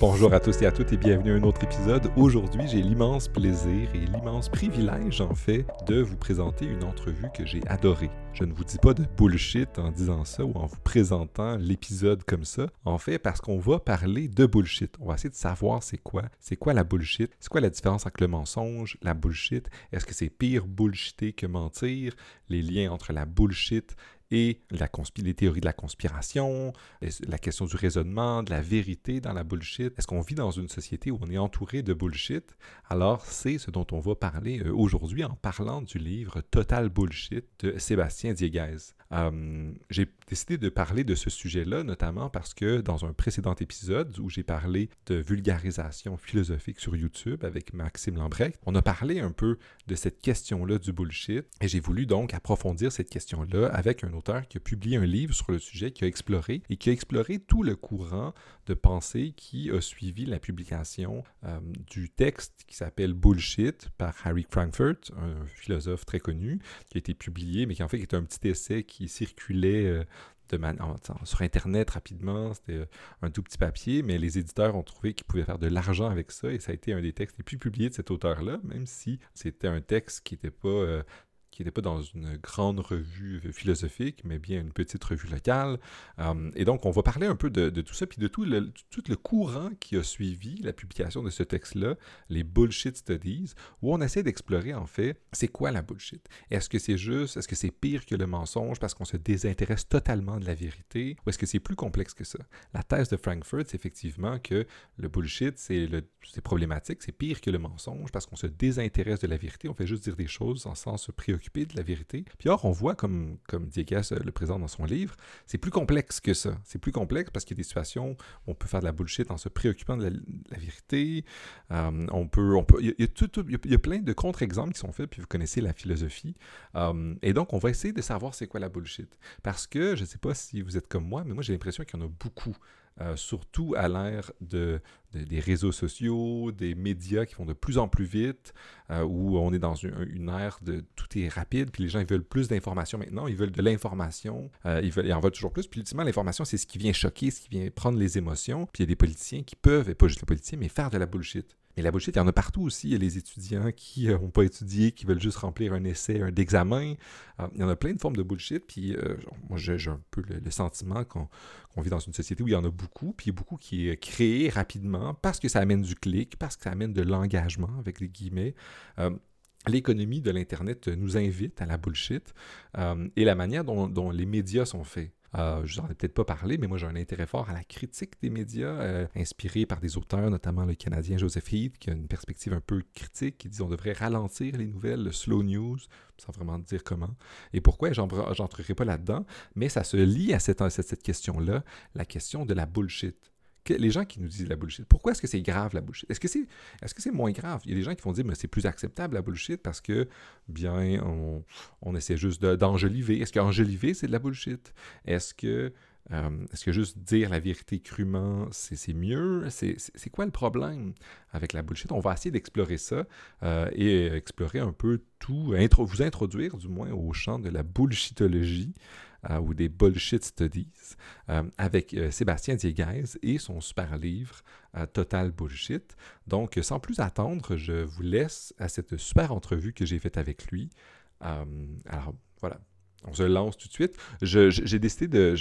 Bonjour à tous et à toutes et bienvenue à un autre épisode. Aujourd'hui, j'ai l'immense plaisir et l'immense privilège, en fait, de vous présenter une entrevue que j'ai adorée. Je ne vous dis pas de bullshit en disant ça ou en vous présentant l'épisode comme ça. En fait, parce qu'on va parler de bullshit. On va essayer de savoir c'est quoi. C'est quoi la bullshit? C'est quoi la différence entre le mensonge, la bullshit? Est-ce que c'est pire bullshiter que mentir? Les liens entre la bullshit et les théories de la conspiration, la question du raisonnement, de la vérité dans la bullshit. Est-ce qu'on vit dans une société où on est entouré de bullshit? Alors, c'est ce dont on va parler euh, aujourd'hui en parlant du livre Total Bullshit de Sébastien Dieguez. Euh, j'ai décidé de parler de ce sujet-là, notamment parce que dans un précédent épisode où j'ai parlé de vulgarisation philosophique sur YouTube avec Maxime Lambrecht, on a parlé un peu de cette question-là du bullshit et j'ai voulu donc approfondir cette question-là avec un auteur qui a publié un livre sur le sujet, qui a exploré et qui a exploré tout le courant de pensée qui a suivi la publication euh, du texte qui s'appelle Bullshit par Harry Frankfurt, un philosophe très connu, qui a été publié, mais qui en fait est un petit essai qui circulait euh, de sur Internet rapidement. C'était euh, un tout petit papier, mais les éditeurs ont trouvé qu'ils pouvaient faire de l'argent avec ça et ça a été un des textes les plus publiés de cet auteur-là, même si c'était un texte qui n'était pas euh, qui n'était pas dans une grande revue philosophique, mais bien une petite revue locale. Euh, et donc, on va parler un peu de, tout ça, puis de tout le, tout le courant qui a suivi la publication de ce texte-là, les bullshit studies, où on essaie d'explorer, en fait, c'est quoi la bullshit? Est-ce que c'est juste, est-ce que c'est pire que le mensonge parce qu'on se désintéresse totalement de la vérité, ou est-ce que c'est plus complexe que ça? La thèse de Frankfurt, c'est effectivement que le bullshit, c'est problématique, c'est pire que le mensonge parce qu'on se désintéresse de la vérité, on fait juste dire des choses sans se préoccuper de la vérité. Puis or, on voit, comme, comme Diegas le présente dans son livre, c'est plus complexe que ça. C'est plus complexe parce qu'il y a des situations où on peut faire de la bullshit en se préoccupant de la, vérité. Euh, on peut, on peut, il, y a, tout, plein de contre-exemples qui sont faits, puis vous connaissez la philosophie. Euh, et donc, on va essayer de savoir c'est quoi la bullshit. Parce que, je ne sais pas si vous êtes comme moi, mais moi, j'ai l'impression qu'il y en a beaucoup. Euh, surtout à l'ère de, des réseaux sociaux, des médias qui vont de plus en plus vite, euh, où on est dans une, ère de tout est rapide, puis les gens ils veulent plus d'informations maintenant, ils veulent de l'information, euh, ils, ils en veulent toujours plus, puis ultimement l'information c'est ce qui vient choquer, ce qui vient prendre les émotions, puis il y a des politiciens qui peuvent, et pas juste les politiciens, mais faire de la bullshit. Mais la bullshit, il y en a partout aussi. Il y a les étudiants qui n'ont euh, pas étudié, qui veulent juste remplir un essai, un examen. Euh, il y en a plein de formes de bullshit. Puis euh, moi, j'ai un peu le, sentiment qu'on vit dans une société où il y en a beaucoup. Puis beaucoup qui est créé rapidement parce que ça amène du clic, parce que ça amène de l'engagement, avec les guillemets. L'économie de l'Internet nous invite à la bullshit et la manière dont les médias sont faits. Euh, je n'en ai peut-être pas parlé, mais moi j'ai un intérêt fort à la critique des médias, euh, inspiré par des auteurs, notamment le Canadien Joseph Heath, qui a une perspective un peu critique, qui dit qu'on devrait ralentir les nouvelles, le slow news, sans vraiment dire comment. Et pourquoi, j'entrerai pas là-dedans, mais ça se lie à cette, cette question-là, la question de la bullshit les gens qui nous disent la bullshit, pourquoi est-ce que c'est grave la bullshit? Est-ce que c'est est -ce c'est moins grave? Il y a des gens qui vont dire, mais c'est plus acceptable la bullshit parce que, bien, on, essaie juste d'enjoliver. est-ce qu'enjoliver, c'est de la bullshit? Est-ce que, euh, est-ce que juste dire la vérité crûment, c'est mieux? C'est quoi le problème avec la bullshit? On va essayer d'explorer ça euh, et explorer un peu tout, vous introduire du moins au champ de la bullshitologie. Euh, ou des bullshit studies euh, avec euh, Sébastien Dieguez et son super livre Total Bullshit. Donc, sans plus attendre, je vous laisse à cette super entrevue que j'ai faite avec lui. alors, voilà, on se lance tout de suite. J'ai décidé de.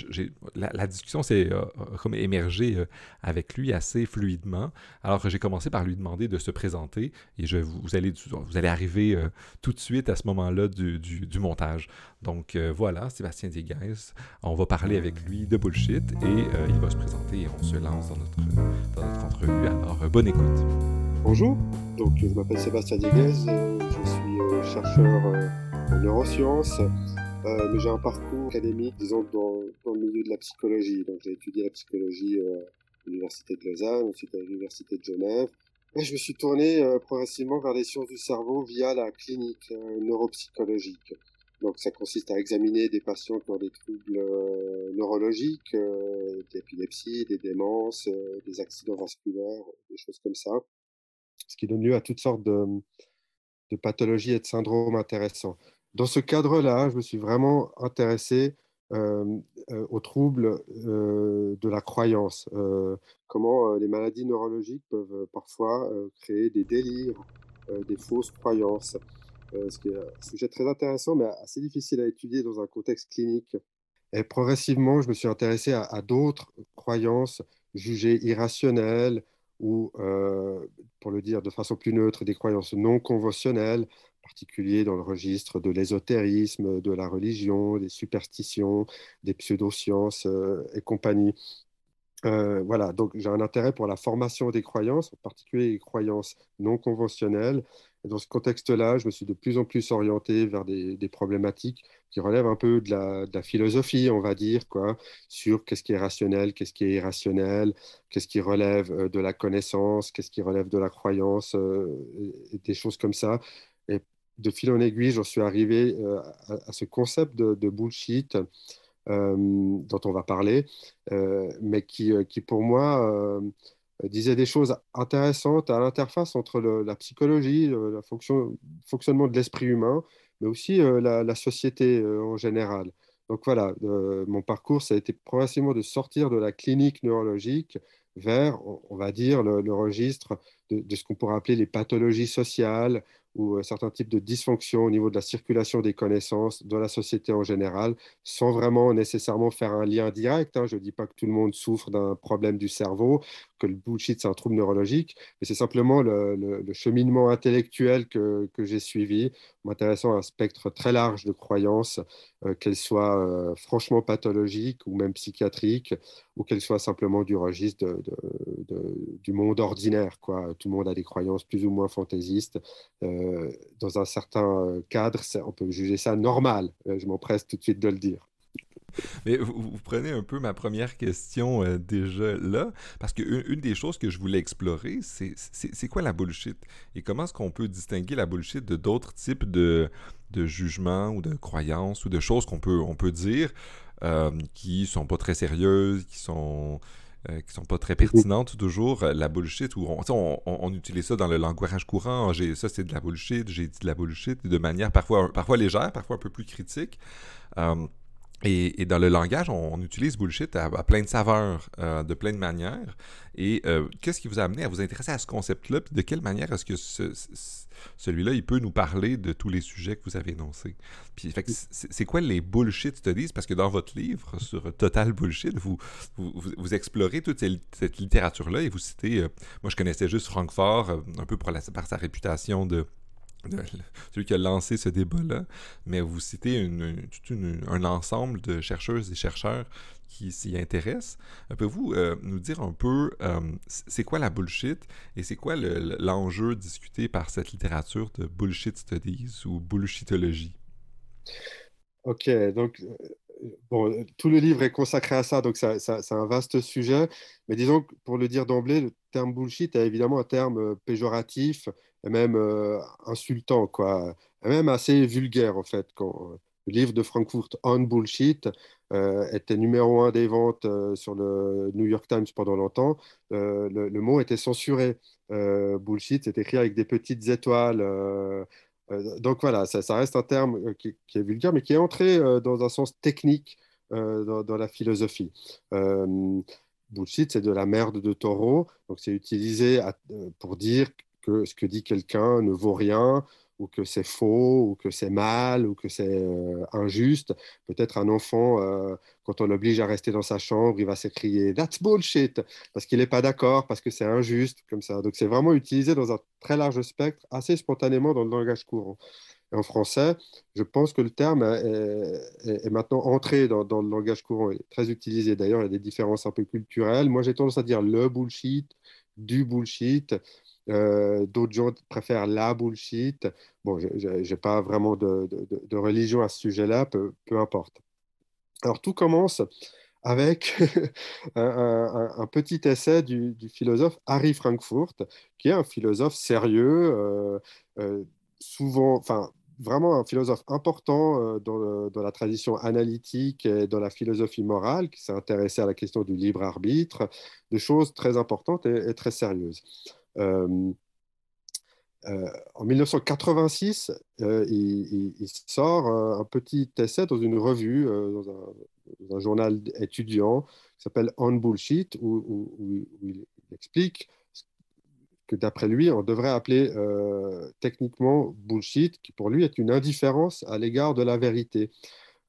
La, discussion s'est euh, émergée euh, avec lui assez fluidement. Alors j'ai commencé par lui demander de se présenter et je, vous, allez, vous allez arriver euh, tout de suite à ce moment-là du, montage. Donc voilà, Sébastien Dieguez. On va parler avec lui de bullshit et il va se présenter et on se lance dans notre, dans notre entrevue. Alors bonne écoute. Bonjour, donc je m'appelle Sébastien Dieguez, je suis chercheur en neurosciences. Euh, j'ai un parcours académique, disons, dans, le milieu de la psychologie. Donc j'ai étudié la psychologie euh, à l'université de Lausanne, ensuite à l'université de Genève. Je me suis tourné euh, progressivement vers les sciences du cerveau via la clinique neuropsychologique. Donc ça consiste à examiner des patients qui ont des troubles neurologiques, des épilepsies, des démences, des accidents vasculaires, des choses comme ça. Ce qui donne lieu à toutes sortes de pathologies et de syndromes intéressants dans ce cadre-là, je me suis vraiment intéressé aux troubles de la croyance. comment les maladies neurologiques peuvent parfois créer des délires, des fausses croyances. ce qui est un sujet très intéressant, mais assez difficile à étudier dans un contexte clinique. Et progressivement, je me suis intéressé à, d'autres croyances jugées irrationnelles ou, pour le dire de façon plus neutre, des croyances non conventionnelles, en particulier dans le registre de l'ésotérisme, de la religion, des superstitions, des pseudosciences et compagnie. voilà, donc j'ai un intérêt pour la formation des croyances, en particulier les croyances non conventionnelles, dans ce contexte-là, je me suis de plus en plus orienté vers des, problématiques qui relèvent un peu de la, philosophie, on va dire, quoi, sur qu'est-ce qui est rationnel, qu'est-ce qui est irrationnel, qu'est-ce qui relève euh, de la connaissance, qu'est-ce qui relève de la croyance, euh, des choses comme ça. Et de fil en aiguille, j'en suis arrivé euh, à, ce concept de, bullshit dont on va parler, mais qui, qui pour moi euh, disait des choses intéressantes à l'interface entre la psychologie, le fonctionnement de l'esprit humain, mais aussi euh, la, société euh, en général. Donc voilà, mon parcours, ça a été progressivement de sortir de la clinique neurologique vers, on, va dire, le, registre de, ce qu'on pourrait appeler les pathologies sociales ou certains types de dysfonctions au niveau de la circulation des connaissances dans la société en général, sans vraiment nécessairement faire un lien direct. Hein. Je ne dis pas que tout le monde souffre d'un problème du cerveau que le bullshit, c'est un trouble neurologique, mais c'est simplement le, cheminement intellectuel que, que j'ai suivi, m'intéressant à un spectre très large de croyances, euh, qu'elles soient euh, franchement pathologiques ou même psychiatriques, ou qu'elles soient simplement du registre du monde ordinaire. Quoi. Tout le monde a des croyances plus ou moins fantaisistes. Euh, dans un certain cadre, on peut juger ça normal. je m'empresse tout de suite de le dire. Mais vous, prenez un peu ma première question euh, déjà là, parce qu'une une des choses que je voulais explorer, c'est quoi la bullshit? Et comment est-ce qu'on peut distinguer la bullshit de d'autres types de, de jugements ou de croyances ou de choses qu'on peut, on peut dire euh, qui sont pas très sérieuses, qui sont euh, qui sont pas très pertinentes toujours. La bullshit, où on, on, utilise ça dans le langage courant. Ça, c'est de la bullshit. J'ai dit de la bullshit de manière parfois, parfois légère, parfois un peu plus critique. Euh, et, dans le langage, on, utilise bullshit à, plein de saveurs, euh, de plein de manières. Et euh, qu'est-ce qui vous a amené à vous intéresser à ce concept-là? Puis de quelle manière est-ce que celui-là, il peut nous parler de tous les sujets que vous avez énoncés? Puis c'est quoi les bullshit studies? Parce que dans votre livre sur Total Bullshit, vous, vous, explorez toute cette littérature-là et vous citez, euh, moi je connaissais juste Francfort, un peu pour par sa réputation de celui qui a lancé ce débat-là, mais vous citez un ensemble de chercheuses et chercheurs qui s'y intéressent. Pouvez-vous euh, nous dire un peu euh, c'est quoi la bullshit et c'est quoi l'enjeu discuté par cette littérature de bullshit studies ou bullshitologie? Ok, donc euh, bon, tout le livre est consacré à ça, donc c'est un vaste sujet. Mais disons que pour le dire d'emblée, le terme bullshit est évidemment un terme péjoratif même euh, insultant, quoi, même assez vulgaire en fait. Euh, le livre de Frankfurt On Bullshit euh, était numéro un des ventes sur le New York Times pendant longtemps. Le, mot était censuré. bullshit, c'est écrit avec des petites étoiles. donc voilà, ça, reste un terme qui, est vulgaire, mais qui est entré dans un sens technique dans, la philosophie. bullshit, c'est de la merde de taureau. Donc c'est utilisé pour dire ce que dit quelqu'un ne vaut rien, ou que c'est faux, ou que c'est mal, ou que c'est euh, injuste. Peut-être un enfant, euh, quand on l'oblige à rester dans sa chambre, il va s'écrier That's bullshit parce qu'il n'est pas d'accord, parce que c'est injuste, comme ça. Donc c'est vraiment utilisé dans un très large spectre, assez spontanément dans le langage courant. en français, je pense que le terme est, maintenant entré dans, le langage courant, est très utilisé. D'ailleurs, il y a des différences un peu culturelles. Moi, j'ai tendance à dire le bullshit, du bullshit. Euh, d'autres gens préfèrent la bullshit. Bon, je n'ai pas vraiment de, religion à ce sujet-là, peu, importe. Alors, tout commence avec un, petit essai du, philosophe Harry Frankfurt, qui est un philosophe sérieux, euh, euh, souvent, enfin, vraiment un philosophe important dans, la tradition analytique et dans la philosophie morale, qui s'est intéressé à la question du libre arbitre, des choses très importantes et très sérieuses. Euh, en 1986, il, sort un petit essai dans une revue, dans un, journal étudiant qui s'appelle On Bullshit, où, il explique que d'après lui, on devrait appeler techniquement bullshit, qui pour lui est une indifférence à l'égard de la vérité.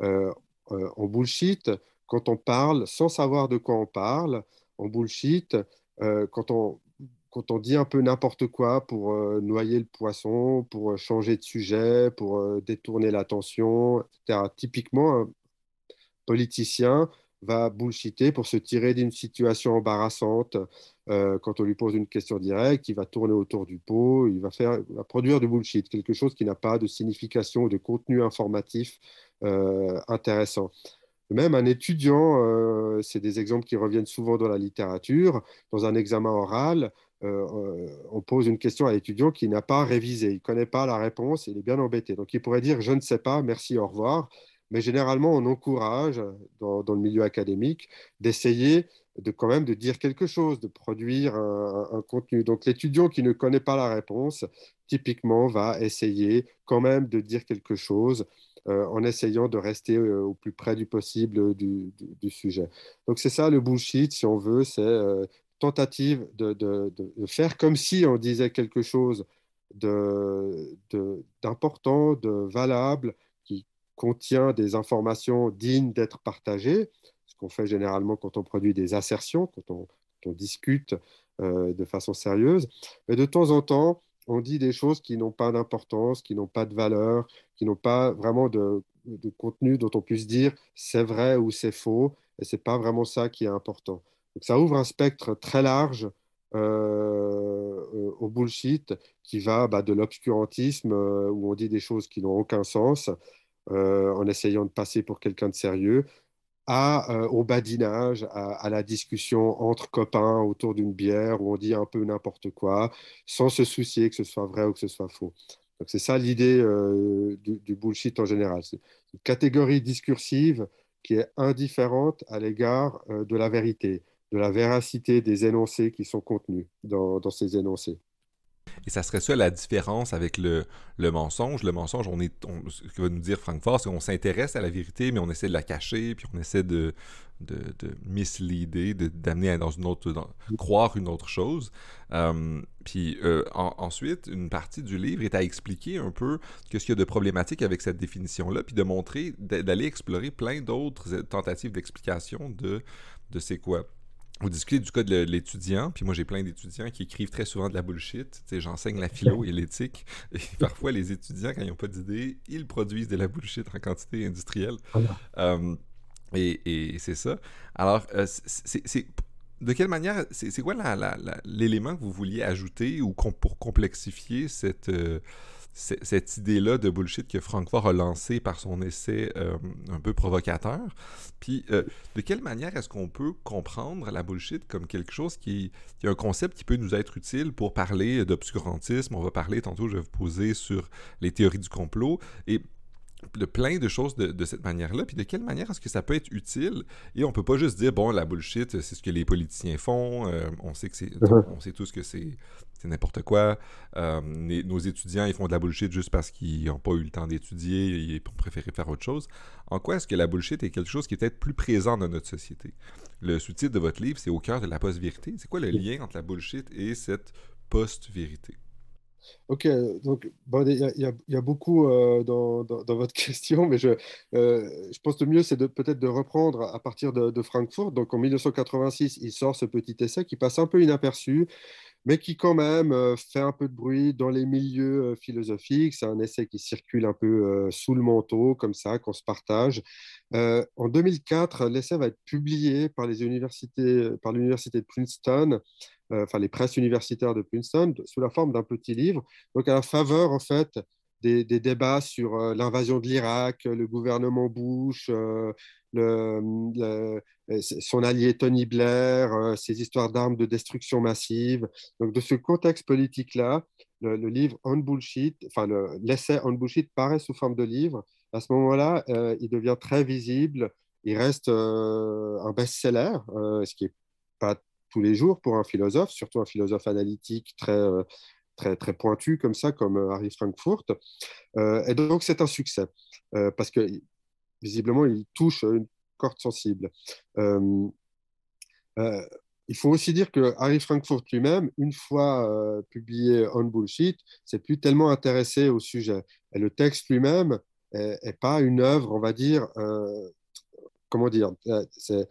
en bullshit, quand on parle sans savoir de quoi on parle, en bullshit, quand on quand on dit un peu n'importe quoi pour euh, noyer le poisson, pour euh, changer de sujet, pour euh, détourner l'attention, etc. Typiquement, un politicien va bullshiter pour se tirer d'une situation embarrassante. quand on lui pose une question directe, il va tourner autour du pot, il va, faire, va produire du bullshit, quelque chose qui n'a pas de signification ou de contenu informatif intéressant. Même un étudiant, c'est des exemples qui reviennent souvent dans la littérature, dans un examen oral, euh, on pose une question à l'étudiant qui n'a pas révisé, il ne connaît pas la réponse, il est bien embêté. Donc il pourrait dire je ne sais pas, merci, au revoir. Mais généralement, on encourage dans, le milieu académique d'essayer de quand même de dire quelque chose, de produire un, contenu. Donc l'étudiant qui ne connaît pas la réponse, typiquement, va essayer quand même de dire quelque chose euh, en essayant de rester euh, au plus près du possible du, sujet. Donc c'est ça le bullshit, si on veut, c'est tentative de, faire comme si on disait quelque chose d'important, de, valable, qui contient des informations dignes d'être partagées, ce qu'on fait généralement quand on produit des assertions, quand on, discute euh, de façon sérieuse. Mais de temps en temps, on dit des choses qui n'ont pas d'importance, qui n'ont pas de valeur, qui n'ont pas vraiment de, de, contenu dont on puisse dire c'est vrai ou c'est faux, et ce n'est pas vraiment ça qui est important ça ouvre un spectre très large euh, euh, au bullshit qui va bah, de l'obscurantisme euh, où on dit des choses qui n'ont aucun sens en essayant de passer pour quelqu'un de sérieux à, au badinage, à, la discussion entre copains autour d'une bière où on dit un peu n'importe quoi sans se soucier que ce soit vrai ou que ce soit faux. Donc c'est ça l'idée du, du, bullshit en général. C'est une catégorie discursive qui est indifférente à l'égard de la vérité de la véracité des énoncés qui sont contenus dans, ces énoncés. Et ça serait ça la différence avec le, mensonge? Le mensonge, on est, ce que va nous dire Francfort, c'est qu'on s'intéresse à la vérité, mais on essaie de la cacher, puis on essaie de, de, de misleader, d'amener dans une autre, croire une autre chose. Euh, puis euh, ensuite, une partie du livre est à expliquer un peu ce qu'il y a de problématique avec cette définition-là, puis de montrer, d'aller explorer plein d'autres tentatives d'explication de, de c'est quoi vous discutez du cas de l'étudiant, puis moi j'ai plein d'étudiants qui écrivent très souvent de la bullshit. J'enseigne la philo et l'éthique, et parfois les étudiants, quand ils n'ont pas d'idée, ils produisent de la bullshit en quantité industrielle. Euh, et, c'est ça. Alors, euh, c'est de quelle manière, c'est quoi l'élément que vous vouliez ajouter ou pour complexifier cette, euh, cette idée-là de bullshit que Francfort a lancé par son essai euh, un peu provocateur. Puis, euh, de quelle manière est-ce qu'on peut comprendre la bullshit comme quelque chose qui, qui, est un concept qui peut nous être utile pour parler d'obscurantisme? On va parler tantôt, je vais vous poser sur les théories du complot. Et de plein de choses de, cette manière-là. Puis de quelle manière est-ce que ça peut être utile? Et on peut pas juste dire, bon, la bullshit, c'est ce que les politiciens font. Euh, on sait que c'est... Uh-huh. On sait tous que c'est c'est n'importe quoi. Euh, nos étudiants, ils font de la bullshit juste parce qu'ils n'ont pas eu le temps d'étudier ils ont préféré faire autre chose. En quoi est-ce que la bullshit est quelque chose qui est peut-être plus présent dans notre société? Le sous-titre de votre livre, c'est Au cœur de la post-vérité. C'est quoi le lien entre la bullshit et cette post-vérité? Ok, donc il y, a beaucoup euh, dans, votre question, mais je, euh, je pense que le mieux, c'est peut-être de reprendre à partir de, de, Francfort. Donc en 1986, il sort ce petit essai qui passe un peu inaperçu, mais qui quand même euh, fait un peu de bruit dans les milieux philosophiques. C'est un essai qui circule un peu sous le manteau, comme ça, qu'on se partage. en 2004, l'essai va être publié par les universités, par l'université de Princeton euh, enfin les presses universitaires de Princeton, sous la forme d'un petit livre, donc à la faveur en fait des, débats sur euh, l'invasion de l'Irak, le gouvernement Bush, euh, le, son allié Tony Blair, ses histoires d'armes de destruction massive. Donc de ce contexte politique-là, le, livre On Bullshit, enfin l'essai On Bullshit paraît sous forme de livre. À ce moment-là, il devient très visible. Il reste un best-seller, ce qui n'est pas tous les jours pour un philosophe, surtout un philosophe analytique très, euh, très, très pointu comme ça, comme Harry Frankfurt. et donc, c'est un succès, parce que visiblement, il touche une corde sensible. il faut aussi dire que Harry Frankfurt lui-même, une fois publié On Bullshit, s'est plus tellement intéressé au sujet. Et le texte lui-même n'est pas une œuvre, on va dire, comment dire, c'est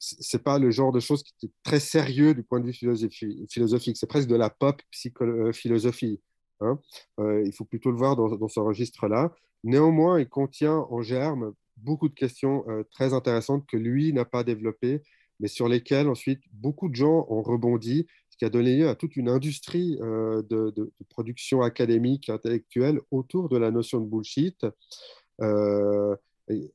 c'est pas le genre de choses qui est très sérieux du point de vue philosophique. C'est presque de la pop euh, philosophie. Hein. Euh, il faut plutôt le voir dans, ce registre-là. Néanmoins, il contient en germe beaucoup de questions euh, très intéressantes que lui n'a pas développées, mais sur lesquelles ensuite beaucoup de gens ont rebondi, ce qui a donné lieu à toute une industrie de, de, production académique intellectuelle autour de la notion de bullshit.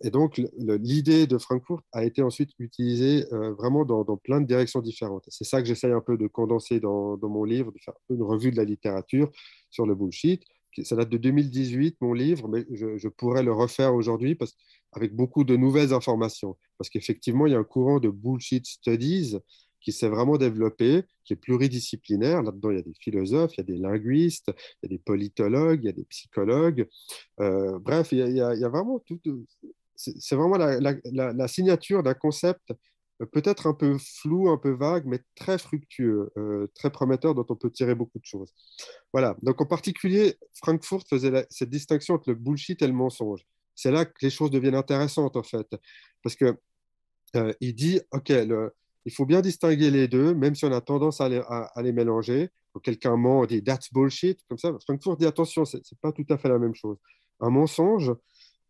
Et, donc, l'idée de Frankfurt a été ensuite utilisée euh, vraiment dans, plein de directions différentes. C'est ça que j'essaye un peu de condenser dans, mon livre, de faire une revue de la littérature sur le bullshit. Ça date de 2018, mon livre, mais je, pourrais le refaire aujourd'hui avec beaucoup de nouvelles informations. Parce qu'effectivement, il y a un courant de bullshit studies qui s'est vraiment développé, qui est pluridisciplinaire. Là-dedans, il y a des philosophes, il y a des linguistes, il y a des politologues, il y a des psychologues. Euh, bref, il y, a, vraiment tout. C'est vraiment la, signature d'un concept euh, peut-être un peu flou, un peu vague, mais très fructueux, euh, très prometteur, dont on peut tirer beaucoup de choses. Voilà. Donc, en particulier, Frankfurt faisait cette distinction entre le bullshit et le mensonge. C'est là que les choses deviennent intéressantes, en fait. Parce que il dit, OK, le, il faut bien distinguer les deux, même si on a tendance à les, mélanger. Quelqu'un ment, on dit that's bullshit, comme ça. Frankfurt dit attention, ce n'est pas tout à fait la même chose. Un mensonge,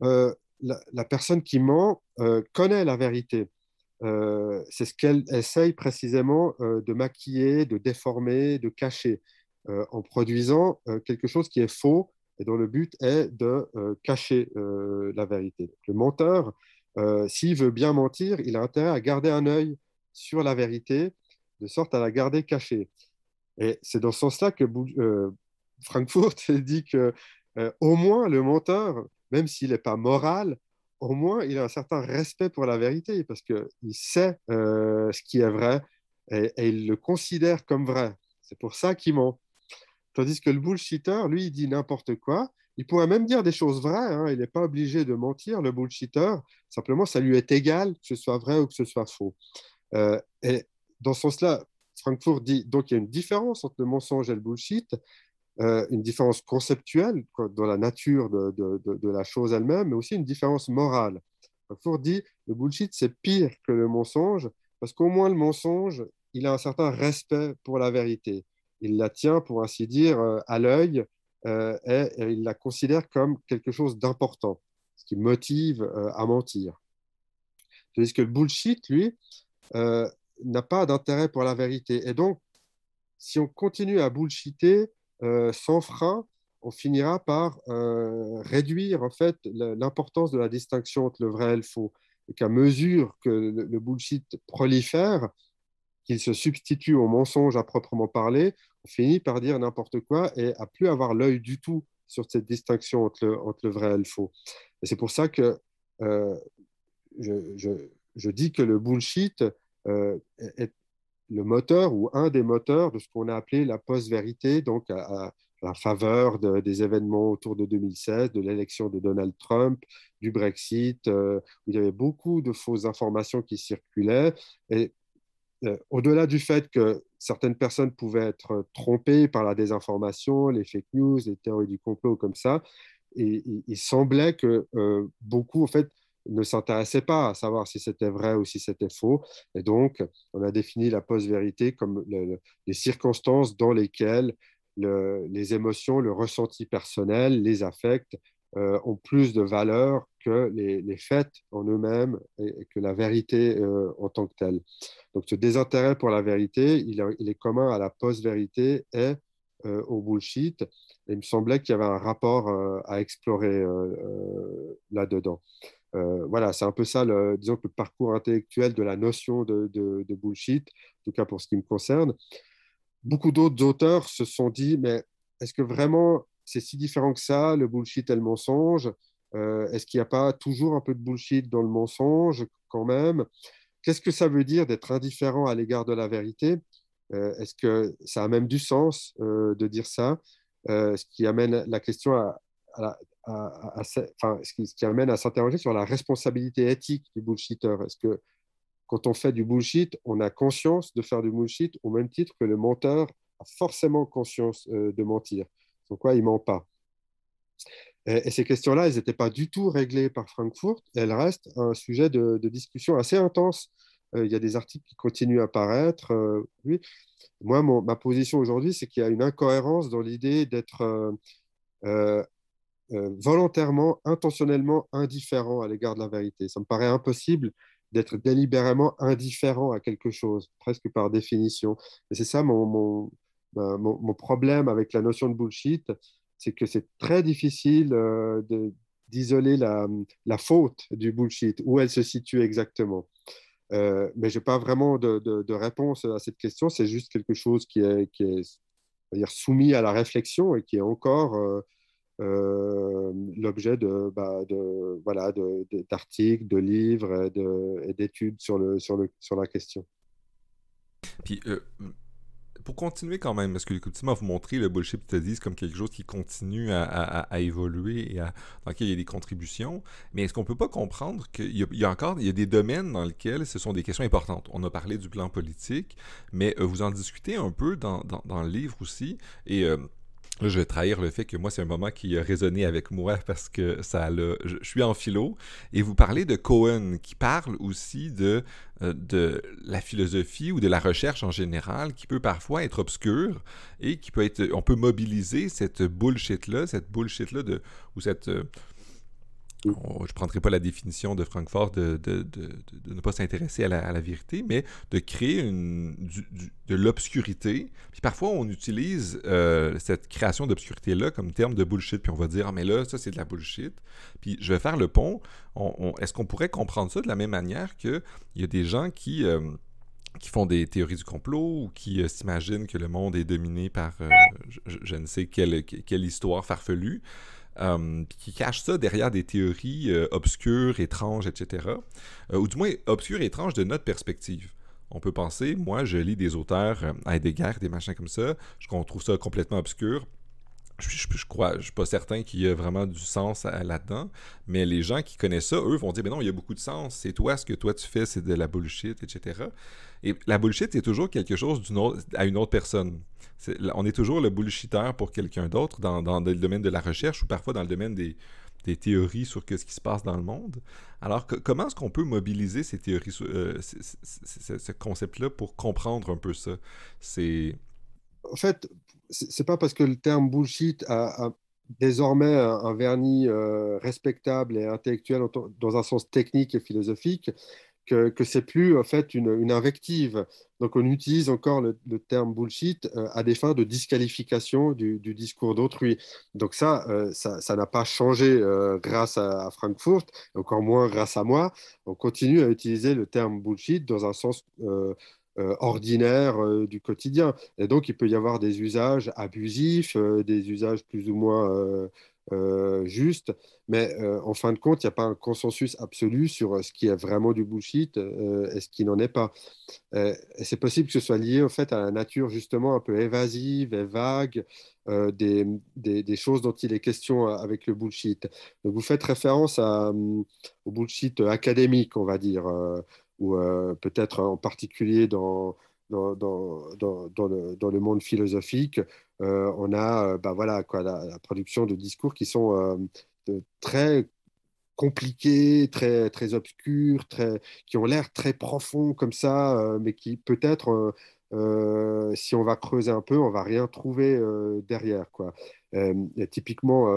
euh, la, personne qui ment euh, connaît la vérité. Euh, c'est ce qu'elle essaye précisément de maquiller, de déformer, de cacher, en produisant quelque chose qui est faux et dont le but est de cacher la vérité. Le menteur, s'il veut bien mentir, il a intérêt à garder un œil sur la vérité, de sorte à la garder cachée. Et c'est dans ce sens-là que euh, Frankfurt dit que euh, au moins le menteur, même s'il n'est pas moral, au moins il a un certain respect pour la vérité parce qu'il sait euh, ce qui est vrai et, il le considère comme vrai. C'est pour ça qu'il ment. Tandis que le bullshitter, lui, il dit n'importe quoi. Il pourrait même dire des choses vraies. Hein. Il n'est pas obligé de mentir, le bullshitter. Simplement, ça lui est égal que ce soit vrai ou que ce soit faux. Euh, et dans ce sens-là, Frankfurt dit donc il y a une différence entre le mensonge et le bullshit, euh, une différence conceptuelle dans la nature de, la chose elle-même, mais aussi une différence morale. Frankfurt dit le bullshit c'est pire que le mensonge parce qu'au moins le mensonge il a un certain respect pour la vérité. Il la tient, pour ainsi dire, euh, à l'œil et, il la considère comme quelque chose d'important, ce qui motive à mentir. Tandis que le bullshit, lui, euh, n'a pas d'intérêt pour la vérité. Et donc, si on continue à bullshiter euh, sans frein, on finira par euh, réduire en fait l'importance de la distinction entre le vrai et le faux. Et qu'à mesure que le, bullshit prolifère, qu'il se substitue au mensonge à proprement parler, on finit par dire n'importe quoi et à plus avoir l'œil du tout sur cette distinction entre le, vrai et le faux. Et c'est pour ça que je dis que le bullshit euh, est le moteur ou un des moteurs de ce qu'on a appelé la post-vérité, donc à, la faveur des événements autour de 2016, de l'élection de Donald Trump, du Brexit, euh, où il y avait beaucoup de fausses informations qui circulaient. Et euh, au-delà du fait que certaines personnes pouvaient être trompées par la désinformation, les fake news, les théories du complot comme ça, il semblait que beaucoup, en fait, ne s'intéressait pas à savoir si c'était vrai ou si c'était faux. Et donc, on a défini la post-vérité comme les circonstances dans lesquelles les émotions, le ressenti personnel, les affects euh, ont plus de valeur que les, faits en eux-mêmes et, que la vérité euh, en tant que telle. Donc, ce désintérêt pour la vérité, il, est commun à la post-vérité et euh, au bullshit. Et il me semblait qu'il y avait un rapport à explorer là-dedans. Euh, voilà, c'est un peu ça, le, parcours intellectuel de la notion de, bullshit, en tout cas pour ce qui me concerne. Beaucoup d'autres auteurs se sont dit, mais est-ce que vraiment c'est si différent que ça, le bullshit et le mensonge? Euh, Est-ce qu'il n'y a pas toujours un peu de bullshit dans le mensonge quand même? Qu'est-ce que ça veut dire d'être indifférent à l'égard de la vérité? Est-ce que ça a même du sens de dire ça? Ce qui amène la question à, ce qui amène à s'interroger sur la responsabilité éthique du bullshitter. Est-ce que quand on fait du bullshit, on a conscience de faire du bullshit au même titre que le menteur a forcément conscience de mentir? Sans quoi il ment pas? Et, ces questions-là, elles n'étaient pas du tout réglées par Frankfurt. Elles restent un sujet de, discussion assez intense. Euh, il y a des articles qui continuent à apparaître. Euh. Moi, ma position aujourd'hui, c'est qu'il y a une incohérence dans l'idée d'être euh, volontairement, intentionnellement indifférent à l'égard de la vérité. Ça me paraît impossible d'être délibérément indifférent à quelque chose, presque par définition. Et c'est ça mon, mon, mon, problème avec la notion de bullshit, c'est que c'est très difficile euh, d'isoler la, la, faute du bullshit, où elle se situe exactement. Euh, mais je n'ai pas vraiment de, de, réponse à cette question, c'est juste quelque chose qui est, qui est soumis à la réflexion et qui est encore euh, l'objet de, bah, voilà, d'articles, de, livres et d'études sur, le, sur, le, sur la question. Puis, pour continuer quand même, parce que effectivement, vous montrez le bullshit studies comme quelque chose qui continue à, évoluer et dans lequel il y a des contributions. Mais est-ce qu'on peut pas comprendre qu'il y, a encore il y a des domaines dans lesquels ce sont des questions importantes? On a parlé du plan politique, mais euh, vous en discutez un peu dans, dans, le livre aussi. Et euh, Je vais trahir le fait que moi, c'est un moment qui a résonné avec moi parce que ça Je, suis en philo. Et vous parlez de Cohen, qui parle aussi de, euh, de la philosophie ou de la recherche en général, qui peut parfois être obscure et qui peut être. On peut mobiliser cette bullshit-là, cette bullshit-là de. ou cette. Euh, je ne prendrai pas la définition de Francfort de, ne pas s'intéresser à la, vérité, mais de créer de l'obscurité. Puis parfois, on utilise euh, cette création d'obscurité-là comme terme de bullshit, puis on va dire, ah, mais là, ça, c'est de la bullshit. Puis je vais faire le pont. Est-ce qu'on pourrait comprendre ça de la même manière qu'il y a des gens qui... Euh, qui font des théories du complot ou qui euh, s'imaginent que le monde est dominé par je, ne sais quelle, quelle histoire farfelue? Euh, qui cache ça derrière des théories euh, obscures, étranges, etc. Euh, ou du moins obscures et étranges de notre perspective. On peut penser, moi, je lis des auteurs guerres, des machins comme ça, je trouve ça complètement obscur. Je, je, crois, je suis pas certain qu'il y ait vraiment du sens là-dedans, mais les gens qui connaissent ça, eux, vont dire, mais non, il y a beaucoup de sens, c'est toi, ce que toi tu fais, c'est de la bullshit, etc. Et la bullshit, c'est toujours quelque chose à une autre personne on est toujours le bullshitter pour quelqu'un d'autre dans, le domaine de la recherche ou parfois dans le domaine des, théories sur ce qui se passe dans le monde. Alors, comment est-ce qu'on peut mobiliser ces théories, euh, ce concept-là pour comprendre un peu ça? C'est... En fait, c'est pas parce que le terme bullshit a, désormais un, vernis euh, respectable et intellectuel dans un sens technique et philosophique que, que c'est plus en fait une, invective. Donc on utilise encore le, terme bullshit euh, à des fins de disqualification du, discours d'autrui. Donc ça, euh, ça n'a pas changé grâce à, Frankfurt, encore moins grâce à moi. On continue à utiliser le terme bullshit dans un sens ordinaire du quotidien. Et donc il peut y avoir des usages abusifs, des usages plus ou moins euh, juste, mais euh, en fin de compte, il n'y a pas un consensus absolu sur euh, ce qui est vraiment du bullshit et ce qui n'en est pas. c'est possible que ce soit lié au fait à la nature justement un peu évasive et vague des, des, choses dont il est question avec le bullshit. Donc vous faites référence à, au bullshit académique, on va dire, ou peut-être en particulier dans dans, dans, dans, le, dans, le, monde philosophique, euh, on a euh, bah voilà, quoi, la, production de discours qui sont euh, très compliqués, très, très obscurs, très, qui ont l'air très profonds comme ça, mais qui peut-être, si on va creuser un peu, on va rien trouver derrière. Quoi. typiquement,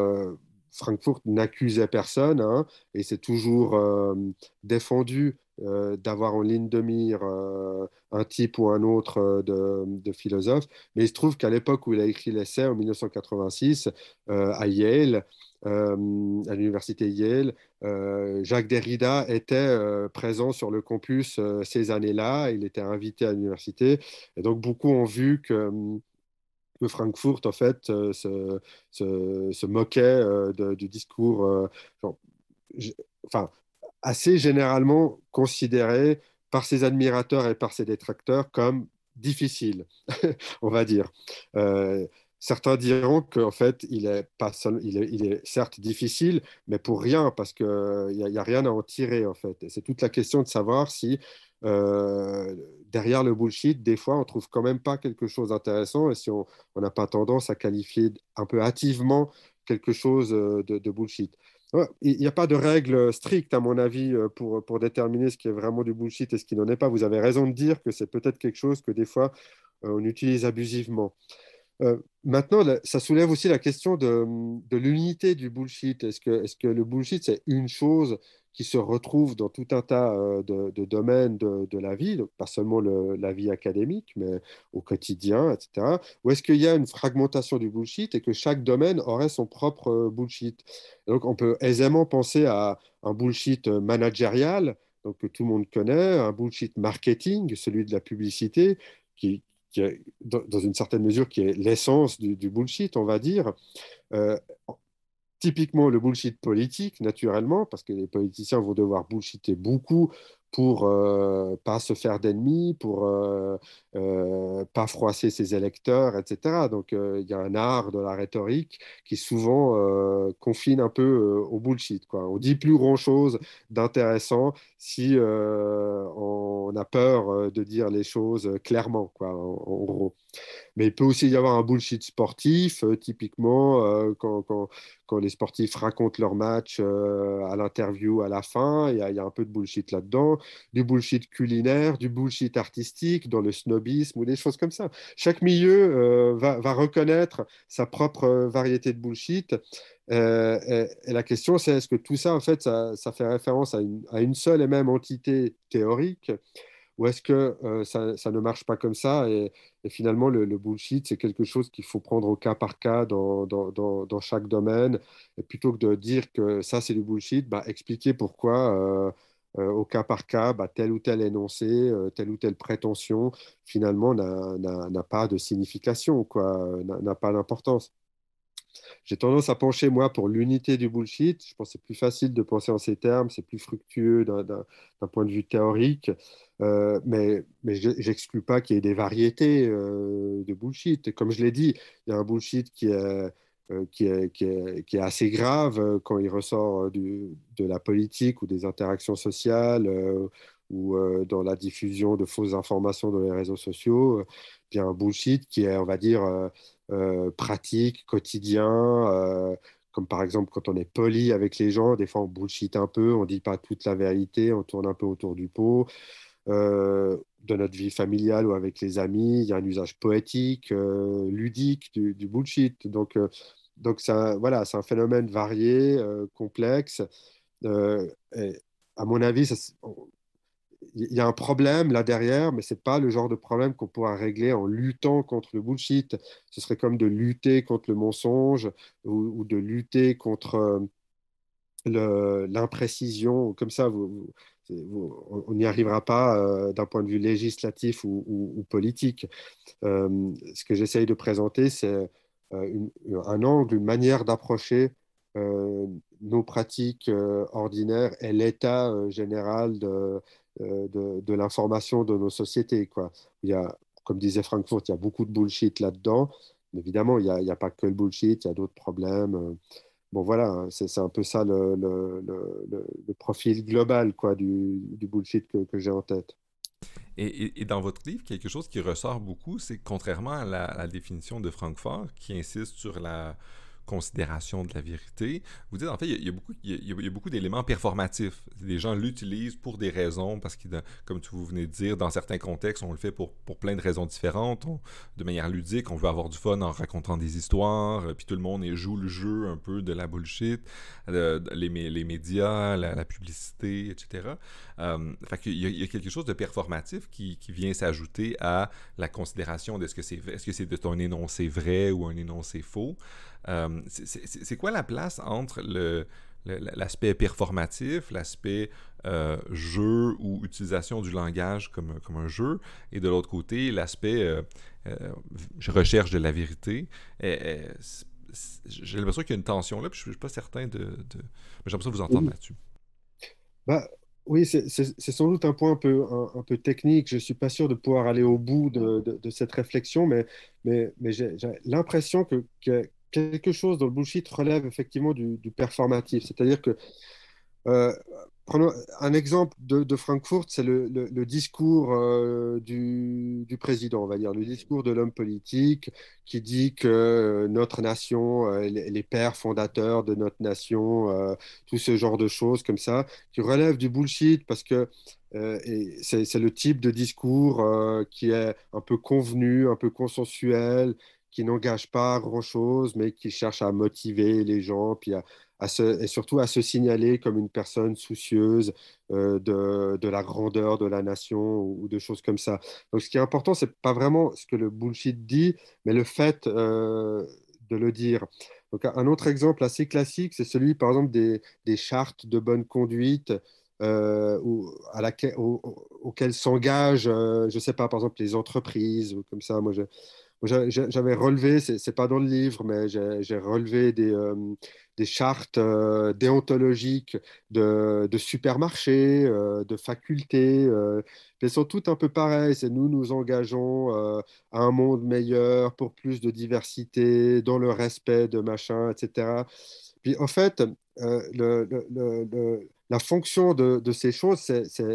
Frankfurt n'accusait personne hein, et c'est toujours défendu euh, d'avoir en ligne de mire euh, un type ou un autre euh, de, de, philosophe. Mais il se trouve qu'à l'époque où il a écrit l'essai, en 1986, à Yale, à l'université Yale, Jacques Derrida était présent sur le campus ces années-là. Il était invité à l'université. Et donc, beaucoup ont vu que que Frankfurt, en fait, se, se, se moquait du discours. enfin, assez généralement considéré par ses admirateurs et par ses détracteurs comme difficile, on va dire. Euh, certains diront qu'en fait, il est, pas il, est, il est, certes difficile, mais pour rien, parce qu'il n'y a, a, rien à en tirer, en fait. C'est toute la question de savoir si euh, derrière le bullshit, des fois, on trouve quand même pas quelque chose d'intéressant, et si on n'a pas tendance à qualifier un peu hâtivement quelque chose de bullshit. Il n'y a pas de règle stricte, à mon avis, euh, pour, pour déterminer ce qui est vraiment du bullshit et ce qui n'en est pas. Vous avez raison de dire que c'est peut-être quelque chose que des fois, euh, on utilise abusivement. Euh, maintenant, ça soulève aussi la question de, l'unité du bullshit. Est-ce que, le bullshit, c'est une chose qui se retrouvent dans tout un tas euh, de, domaines de, la vie, donc pas seulement la vie académique, mais au quotidien, etc. Ou est-ce qu'il y a une fragmentation du bullshit et que chaque domaine aurait son propre euh, bullshit? Donc on peut aisément penser à un bullshit managérial, donc que tout le monde connaît, un bullshit marketing, celui de la publicité, qui, dans une certaine mesure, qui est l'essence du, bullshit, on va dire. Euh, typiquement le bullshit politique, naturellement, parce que les politiciens vont devoir bullshiter beaucoup pour euh, pas se faire d'ennemis, pour euh, euh, pas froisser ses électeurs, etc. Donc il y a un art de la rhétorique qui souvent confine un peu au bullshit. Quoi. On dit plus grand-chose d'intéressant si on a peur de dire les choses clairement, en gros. Mais il peut aussi y avoir un bullshit sportif, euh, typiquement euh, quand, les sportifs racontent leur match euh, à l'interview à la fin, il y, a, un peu de bullshit là-dedans, du bullshit culinaire, du bullshit artistique, dans le snobisme ou des choses comme ça. Chaque milieu va, reconnaître sa propre variété de bullshit. Et, la question, c'est est-ce que tout ça, en fait, ça, fait référence à une, seule et même entité théorique? Ou est-ce que euh, ça, ne marche pas comme ça et, finalement, le, bullshit, c'est quelque chose qu'il faut prendre au cas par cas dans, dans, dans, chaque domaine. Et plutôt que de dire que ça, c'est du bullshit, bah, expliquer pourquoi, euh, euh, au cas par cas, bah, tel ou tel énoncé, telle ou telle prétention, finalement, n'a pas de signification, n'a pas d'importance. J'ai tendance à pencher, moi, pour l'unité du bullshit. Je pense que c'est plus facile de penser en ces termes, c'est plus fructueux d'un point de vue théorique. Euh, mais mais j'exclus pas qu'il y ait des variétés euh, de bullshit. comme je l'ai dit, il y a un bullshit qui est, euh, qui, est, qui, est, assez grave quand il ressort du, de la politique ou des interactions sociales ou dans la diffusion de fausses informations dans les réseaux sociaux. il y a un bullshit qui est, on va dire, pratique, quotidien comme par exemple quand on est poli avec les gens, des fois on bullshit un peu, on ne dit pas toute la vérité, on tourne un peu autour du pot. Euh, de notre vie familiale ou avec les amis. Il y a un usage poétique, euh, ludique du, bullshit. Donc, euh, donc ça, voilà, c'est un phénomène varié, complexe. à mon avis, il y a un problème là derrière, mais ce n'est pas le genre de problème qu'on pourra régler en luttant contre le bullshit. Ce serait comme de lutter contre le mensonge ou, de lutter contre l'imprécision. Comme ça, on n'y arrivera pas euh, d'un point de vue législatif ou, politique. Euh, ce que j'essaye de présenter, c'est euh, un angle, une manière d'approcher nos pratiques ordinaires et l'état général de, de, l'information de nos sociétés. Quoi. Il y a, comme disait Frankfurt, il y a beaucoup de bullshit là-dedans. évidemment, il n'y a, a, pas que le bullshit, il y a d'autres problèmes bon voilà, hein, c'est un peu ça le, le, le, profil global quoi, du, du bullshit que, que j'ai en tête. Et, et, dans votre livre, quelque chose qui ressort beaucoup, c'est contrairement à la, à la, définition de Francfort, qui insiste sur la, considération de la vérité. Vous dites, en fait, il y a, beaucoup, il y a, beaucoup d'éléments performatifs. Les gens l'utilisent pour des raisons, parce que, comme vous venez de dire, dans certains contextes, on le fait pour, pour plein de raisons différentes, de manière ludique, on veut avoir du fun en racontant des histoires, euh, puis tout le monde joue le jeu un peu de la bullshit, euh, les, les, médias, la, publicité, etc. Euh, qu'il y, a quelque chose de performatif qui, qui vient s'ajouter à la considération de ce que c'est est-ce que c'est un énoncé vrai ou un énoncé faux. Euh, c'est quoi la place entre l'aspect performatif, l'aspect euh, jeu ou utilisation du langage comme, comme un jeu, et de l'autre côté, l'aspect euh, recherche de la vérité? J'ai l'impression qu'il y a une tension là, puis je ne suis pas certain de. Mais j'aimerais ça vous entendre là-dessus. Bah, oui, c'est sans doute un point un peu, un, peu technique. Je ne suis pas sûr de pouvoir aller au bout de, de, cette réflexion, mais, mais, mais j'ai l'impression que, que, quelque chose dans le bullshit relève effectivement du, performatif. C'est-à-dire que euh, Prenons un exemple de, Francfort, c'est le, discours euh, du, président, on va dire, le discours de l'homme politique qui dit que euh, notre nation, les, pères fondateurs de notre nation, tout ce genre de choses comme ça, qui relèvent du bullshit parce que c'est le type de discours qui est un peu convenu, un peu consensuel, qui n'engage pas grand-chose, mais qui cherche à motiver les gens, puis à, et surtout à se signaler comme une personne soucieuse euh, de, la grandeur de la nation ou, de choses comme ça. Donc ce qui est important, c'est pas vraiment ce que le bullshit dit, mais le fait euh, de le dire. Donc un autre exemple assez classique, c'est celui par exemple des, chartes de bonne conduite. Euh, à laquelle, auxquelles s'engagent, je ne sais pas, par exemple les entreprises ou comme ça. Moi, j'avais relevé, c'est pas dans le livre, mais j'ai relevé des, chartes déontologiques de, supermarchés, de facultés. Elles sont toutes un peu pareilles. C'est nous nous engageons à un monde meilleur pour plus de diversité, dans le respect de machin, etc. Puis en fait, la fonction de, de ces choses,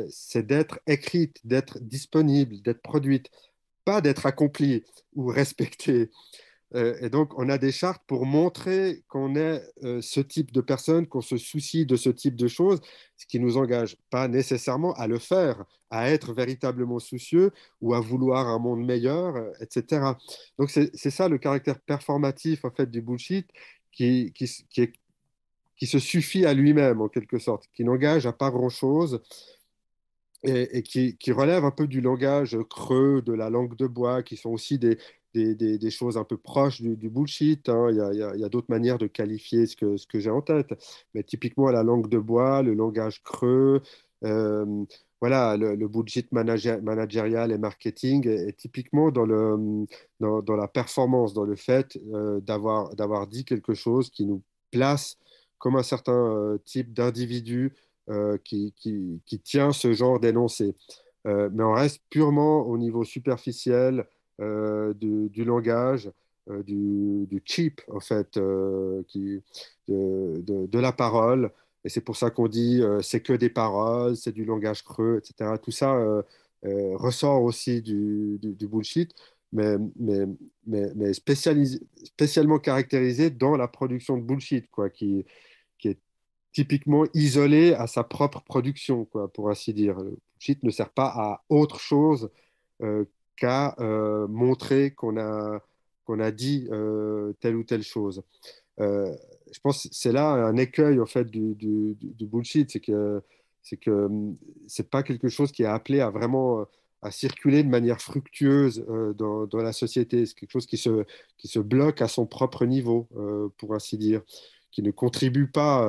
c'est d'être écrite, d'être disponible, d'être produite, pas d'être accomplie ou respectée. Euh, et donc, on a des chartes pour montrer qu'on est euh, ce type de personne, qu'on se soucie de ce type de choses, ce qui nous engage pas nécessairement à le faire, à être véritablement soucieux ou à vouloir un monde meilleur, euh, etc. Donc, c'est ça le caractère performatif en fait du bullshit qui, qui, qui, qui se suffit à lui-même en quelque sorte, qui n'engage à pas grand-chose. Et, qui, qui, relève un peu du langage creux, de la langue de bois, qui sont aussi des, choses un peu proches du, bullshit. Hein. Il y a, d'autres manières de qualifier ce que, j'ai en tête. Mais typiquement, la langue de bois, le langage creux, euh, voilà, le, bullshit managérial et marketing est, typiquement dans, le, dans, la performance, dans le fait euh, d'avoir dit quelque chose qui nous place comme un certain euh, type d'individu qui, qui, tient ce genre d'énoncé. mais on reste purement au niveau superficiel euh, du, langage, euh, du, cheap, en fait, euh, de, la parole. Et c'est pour ça qu'on dit c'est que des paroles, c'est du langage creux, etc. Tout ça ressort aussi du, bullshit, mais, mais, spécialement caractérisé dans la production de bullshit, quoi, qui, typiquement isolé à sa propre production, quoi, pour ainsi dire. Le bullshit ne sert pas à autre chose qu'à euh, montrer qu'on a, qu'on a dit euh, telle ou telle chose. Euh, je pense que c'est là un écueil en fait du, du, du bullshit, c'est que c'est que hum, c'est pas quelque chose qui est appelé à vraiment à circuler de manière fructueuse dans, dans, la société. C'est quelque chose qui se, qui se bloque à son propre niveau, pour ainsi dire, qui ne contribue pas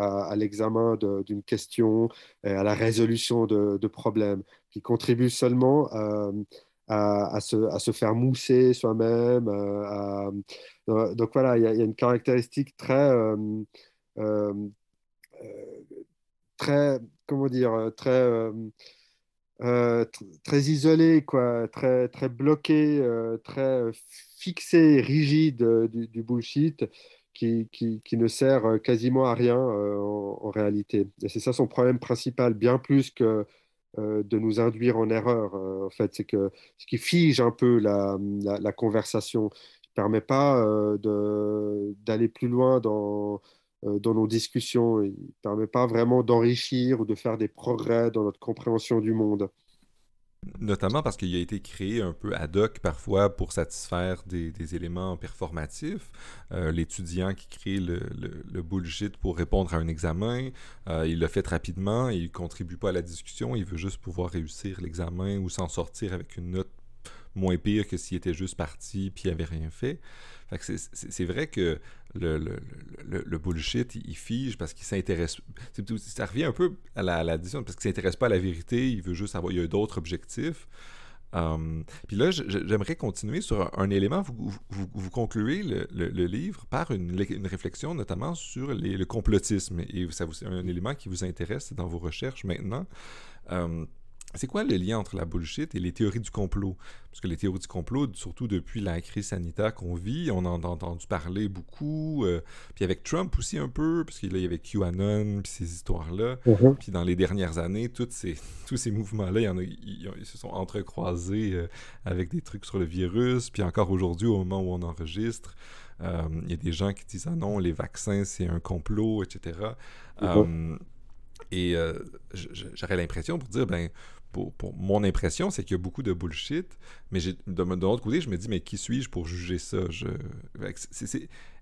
à, à l'examen d'une question, à la résolution de, problèmes, qui contribue seulement à, à, se, faire mousser soi-même. Euh, euh, donc voilà, il y, a une caractéristique très, euh, très, comment dire, très, très isolée, quoi, très, très bloquée, très fixée, rigide du, bullshit. Qui, qui, qui, ne sert quasiment à rien en, en, réalité. Et c'est ça son problème principal, bien plus que euh, de nous induire en erreur. Euh, en fait, c'est que ce qui fige un peu la, la, conversation, ne permet pas euh, d'aller plus loin dans, dans nos discussions, il ne permet pas vraiment d'enrichir ou de faire des progrès dans notre compréhension du monde. Notamment parce qu'il a été créé un peu ad hoc parfois pour satisfaire des, éléments performatifs. Euh, l'étudiant qui crée le, bullshit pour répondre à un examen, euh, il le fait rapidement, il ne contribue pas à la discussion, il veut juste pouvoir réussir l'examen ou s'en sortir avec une note moins pire que s'il était juste parti puis il n'avait rien fait. c'est vrai que le, le, bullshit, il, fige parce qu'il s'intéresse. Ça revient un peu à la, à parce qu'il s'intéresse pas à la vérité, il veut juste avoir. Il y a d'autres objectifs. puis là, j'aimerais continuer sur un, élément. Vous, vous, concluez le, livre par une, une, réflexion notamment sur le complotisme. Et ça c'est un élément qui vous intéresse dans vos recherches maintenant. C'est quoi le lien entre la bullshit et les théories du complot? Parce que les théories du complot, surtout depuis la crise sanitaire qu'on vit, on en a entendu parler beaucoup. Euh, puis avec Trump aussi un peu, parce qu'il y avait QAnon, puis ces histoires-là. Mm-hmm. Puis dans les dernières années, toutes ces, tous ces mouvements-là, ils, se sont entrecroisés euh, avec des trucs sur le virus. Puis encore aujourd'hui, au moment où on enregistre, euh, il y a des gens qui disent Ah non, les vaccins, c'est un complot, etc. et j'aurais l'impression pour dire, ben, pour, mon impression, c'est qu'il y a beaucoup de bullshit, mais de, de l'autre côté, je me dis, mais qui suis-je pour juger ça?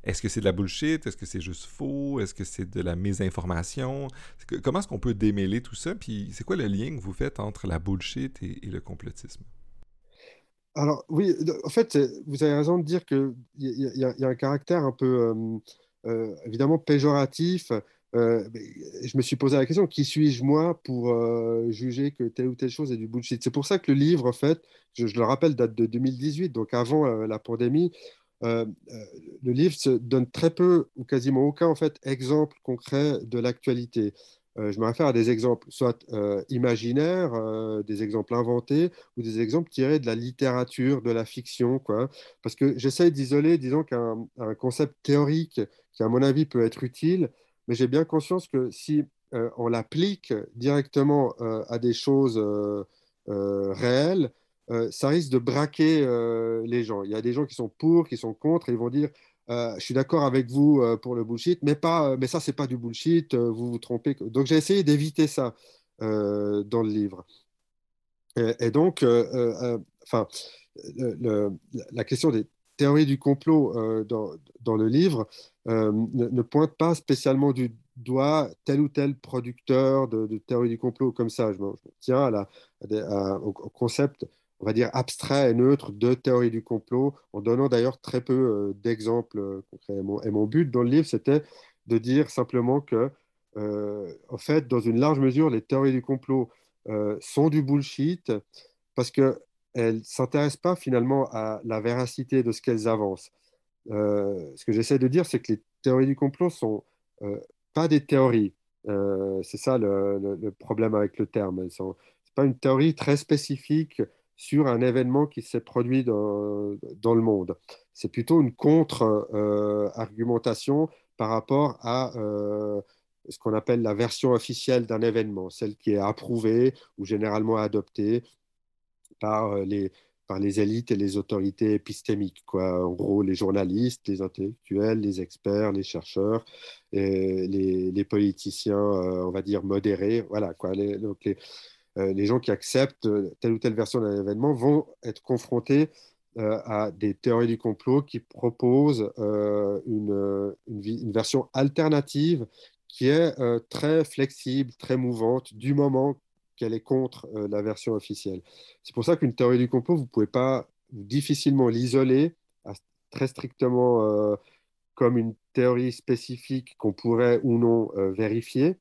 est-ce que c'est de la bullshit? Est-ce que c'est juste faux? Est-ce que c'est de la mésinformation? comment est-ce qu'on peut démêler tout ça? Puis c'est quoi le lien que vous faites entre la bullshit et, le complotisme? Alors oui, en fait, vous avez raison de dire qu'il y, y, a un caractère un peu, euh, euh, évidemment, péjoratif euh, je me suis posé la question qui suis-je moi pour euh, juger que telle ou telle chose est du bullshit? C'est pour ça que le livre, en fait, je, le rappelle, date de 2018, donc avant euh, la pandémie. le livre donne très peu ou quasiment aucun en fait exemple concret de l'actualité. je me réfère à des exemples soit imaginaires, des exemples inventés ou des exemples tirés de la littérature, de la fiction, quoi. Parce que j'essaie d'isoler, disons qu'un concept théorique qui, à mon avis, peut être utile, mais j'ai bien conscience que si euh, on l'applique directement euh, à des choses euh, réelles, ça risque de braquer les gens. Il y a des gens qui sont pour, qui sont contre, et ils vont dire je suis d'accord avec vous pour le bullshit, mais, pas, mais ça, c'est pas du bullshit, vous vous trompez. Donc, j'ai essayé d'éviter ça dans le livre. Et, donc, enfin, la question des théories du complot dans, dans, le livre, euh, ne, pointe pas spécialement du doigt tel ou tel producteur de, théorie du complot comme ça. Je tiens au, concept, on va dire, abstrait et neutre de théorie du complot, en donnant d'ailleurs très peu euh, d'exemples euh, concrets. Et mon, but dans le livre, c'était de dire simplement que, en fait, dans une large mesure, les théories du complot sont du bullshit parce qu'elles ne s'intéressent pas finalement à la véracité de ce qu'elles avancent. Euh, ce que j'essaie de dire, c'est que les théories du complot sont euh, pas des théories. Euh, c'est ça le, problème avec le terme. Ce n'est pas une théorie très spécifique sur un événement qui s'est produit dans, le monde. C'est plutôt une contre-argumentation par rapport à ce qu'on appelle la version officielle d'un événement, celle qui est approuvée ou généralement adoptée par les, par les élites et les autorités épistémiques, quoi. En gros, les journalistes, les intellectuels, les experts, les chercheurs, et les, politiciens, euh, on va dire modérés, voilà, quoi. Les, donc euh, les, gens qui acceptent telle ou telle version d'un événement vont être confrontés euh, à des théories du complot qui proposent une, une, version alternative qui est très flexible, très mouvante, du moment qu'elle est contre euh, la version officielle. C'est pour ça qu'une théorie du complot, vous pouvez pas difficilement l'isoler très strictement euh, comme une théorie spécifique qu'on pourrait ou non euh, vérifier.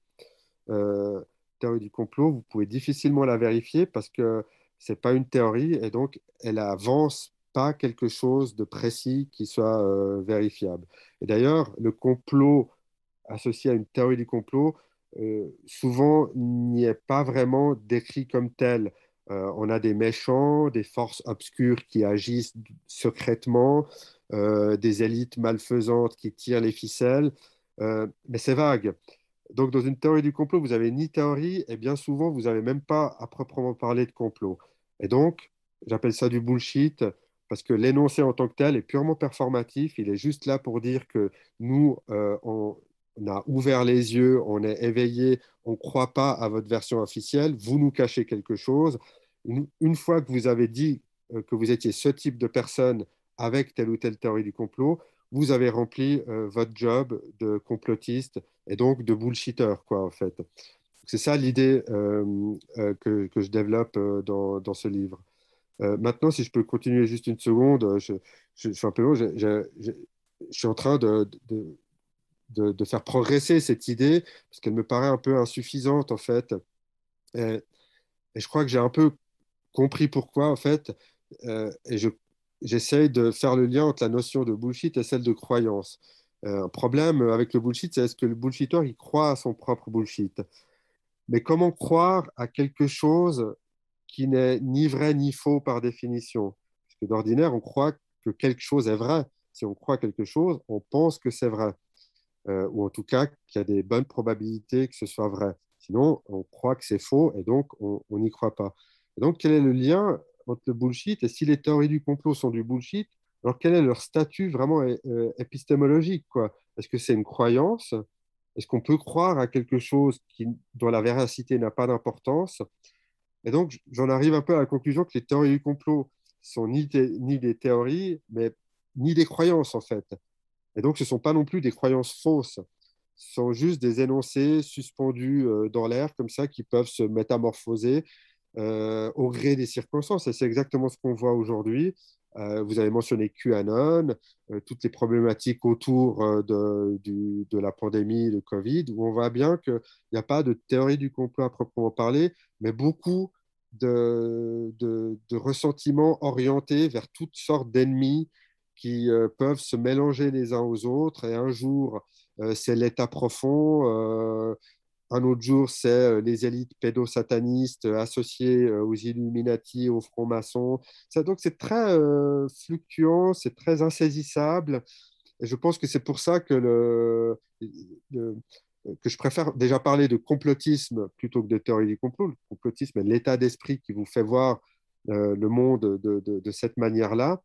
théorie du complot, vous pouvez difficilement la vérifier parce que ce n'est pas une théorie et donc elle avance pas quelque chose de précis qui soit vérifiable. Et d'ailleurs, le complot associé à une théorie du complot, euh, souvent n'y est pas vraiment décrit comme tel. Euh, on a des méchants, des forces obscures qui agissent secrètement, euh, des élites malfaisantes qui tirent les ficelles, mais c'est vague. Donc, dans une théorie du complot, vous n'avez ni théorie, et bien souvent, vous n'avez même pas à proprement parler de complot. Et donc, j'appelle ça du bullshit, parce que l'énoncé en tant que tel est purement performatif. Il est juste là pour dire que nous, on, on a ouvert les yeux, on est éveillé, on ne croit pas à votre version officielle, vous nous cachez quelque chose. Une, fois que vous avez dit euh, que vous étiez ce type de personne avec telle ou telle théorie du complot, vous avez rempli euh, votre job de complotiste et donc de bullshitter, quoi, en fait. C'est ça l'idée euh, que, je développe dans, ce livre. maintenant, si je peux continuer juste une seconde, je, suis un peu long, je, suis en train de, faire progresser cette idée, parce qu'elle me paraît un peu insuffisante en fait. Et, je crois que j'ai un peu compris pourquoi, en fait, et je, j'essaye de faire le lien entre la notion de bullshit et celle de croyance. un problème avec le bullshit, c'est est-ce que le bullshitter, il croit à son propre bullshit? Mais comment croire à quelque chose qui n'est ni vrai ni faux par définition? Parce que d'ordinaire, on croit que quelque chose est vrai. Si on croit quelque chose, on pense que c'est vrai. Euh, ou en tout cas qu'il y a des bonnes probabilités que ce soit vrai. Sinon, on croit que c'est faux et donc on n'y croit pas. donc, quel est le lien entre le bullshit et si les théories du complot sont du bullshit, alors quel est leur statut vraiment euh, épistémologique Est-ce que c'est une croyance? Est-ce qu'on peut croire à quelque chose qui, dont la véracité n'a pas d'importance? Et donc, j'en arrive un peu à la conclusion que les théories du complot sont ni des théories, mais ni des croyances en fait. Et donc, ce ne sont pas non plus des croyances fausses. Ce sont juste des énoncés suspendus euh, dans l'air, comme ça, qui peuvent se métamorphoser euh, au gré des circonstances. Et c'est exactement ce qu'on voit aujourd'hui. Euh, vous avez mentionné QAnon, toutes les problématiques autour de, la pandémie de Covid, où on voit bien qu'il n'y a pas de théorie du complot à proprement parler, mais beaucoup de ressentiments orientés vers toutes sortes d'ennemis qui euh, peuvent se mélanger les uns aux autres. Et un jour, euh, c'est l'État profond. Euh, un autre jour, c'est les élites pédosatanistes associées aux Illuminati, aux francs-maçons. Donc, c'est très fluctuant, c'est très insaisissable. Et je pense que c'est pour ça que, le, que je préfère déjà parler de complotisme plutôt que de théorie du complot. Le complotisme est l'état d'esprit qui vous fait voir le monde de, de, de cette manière-là.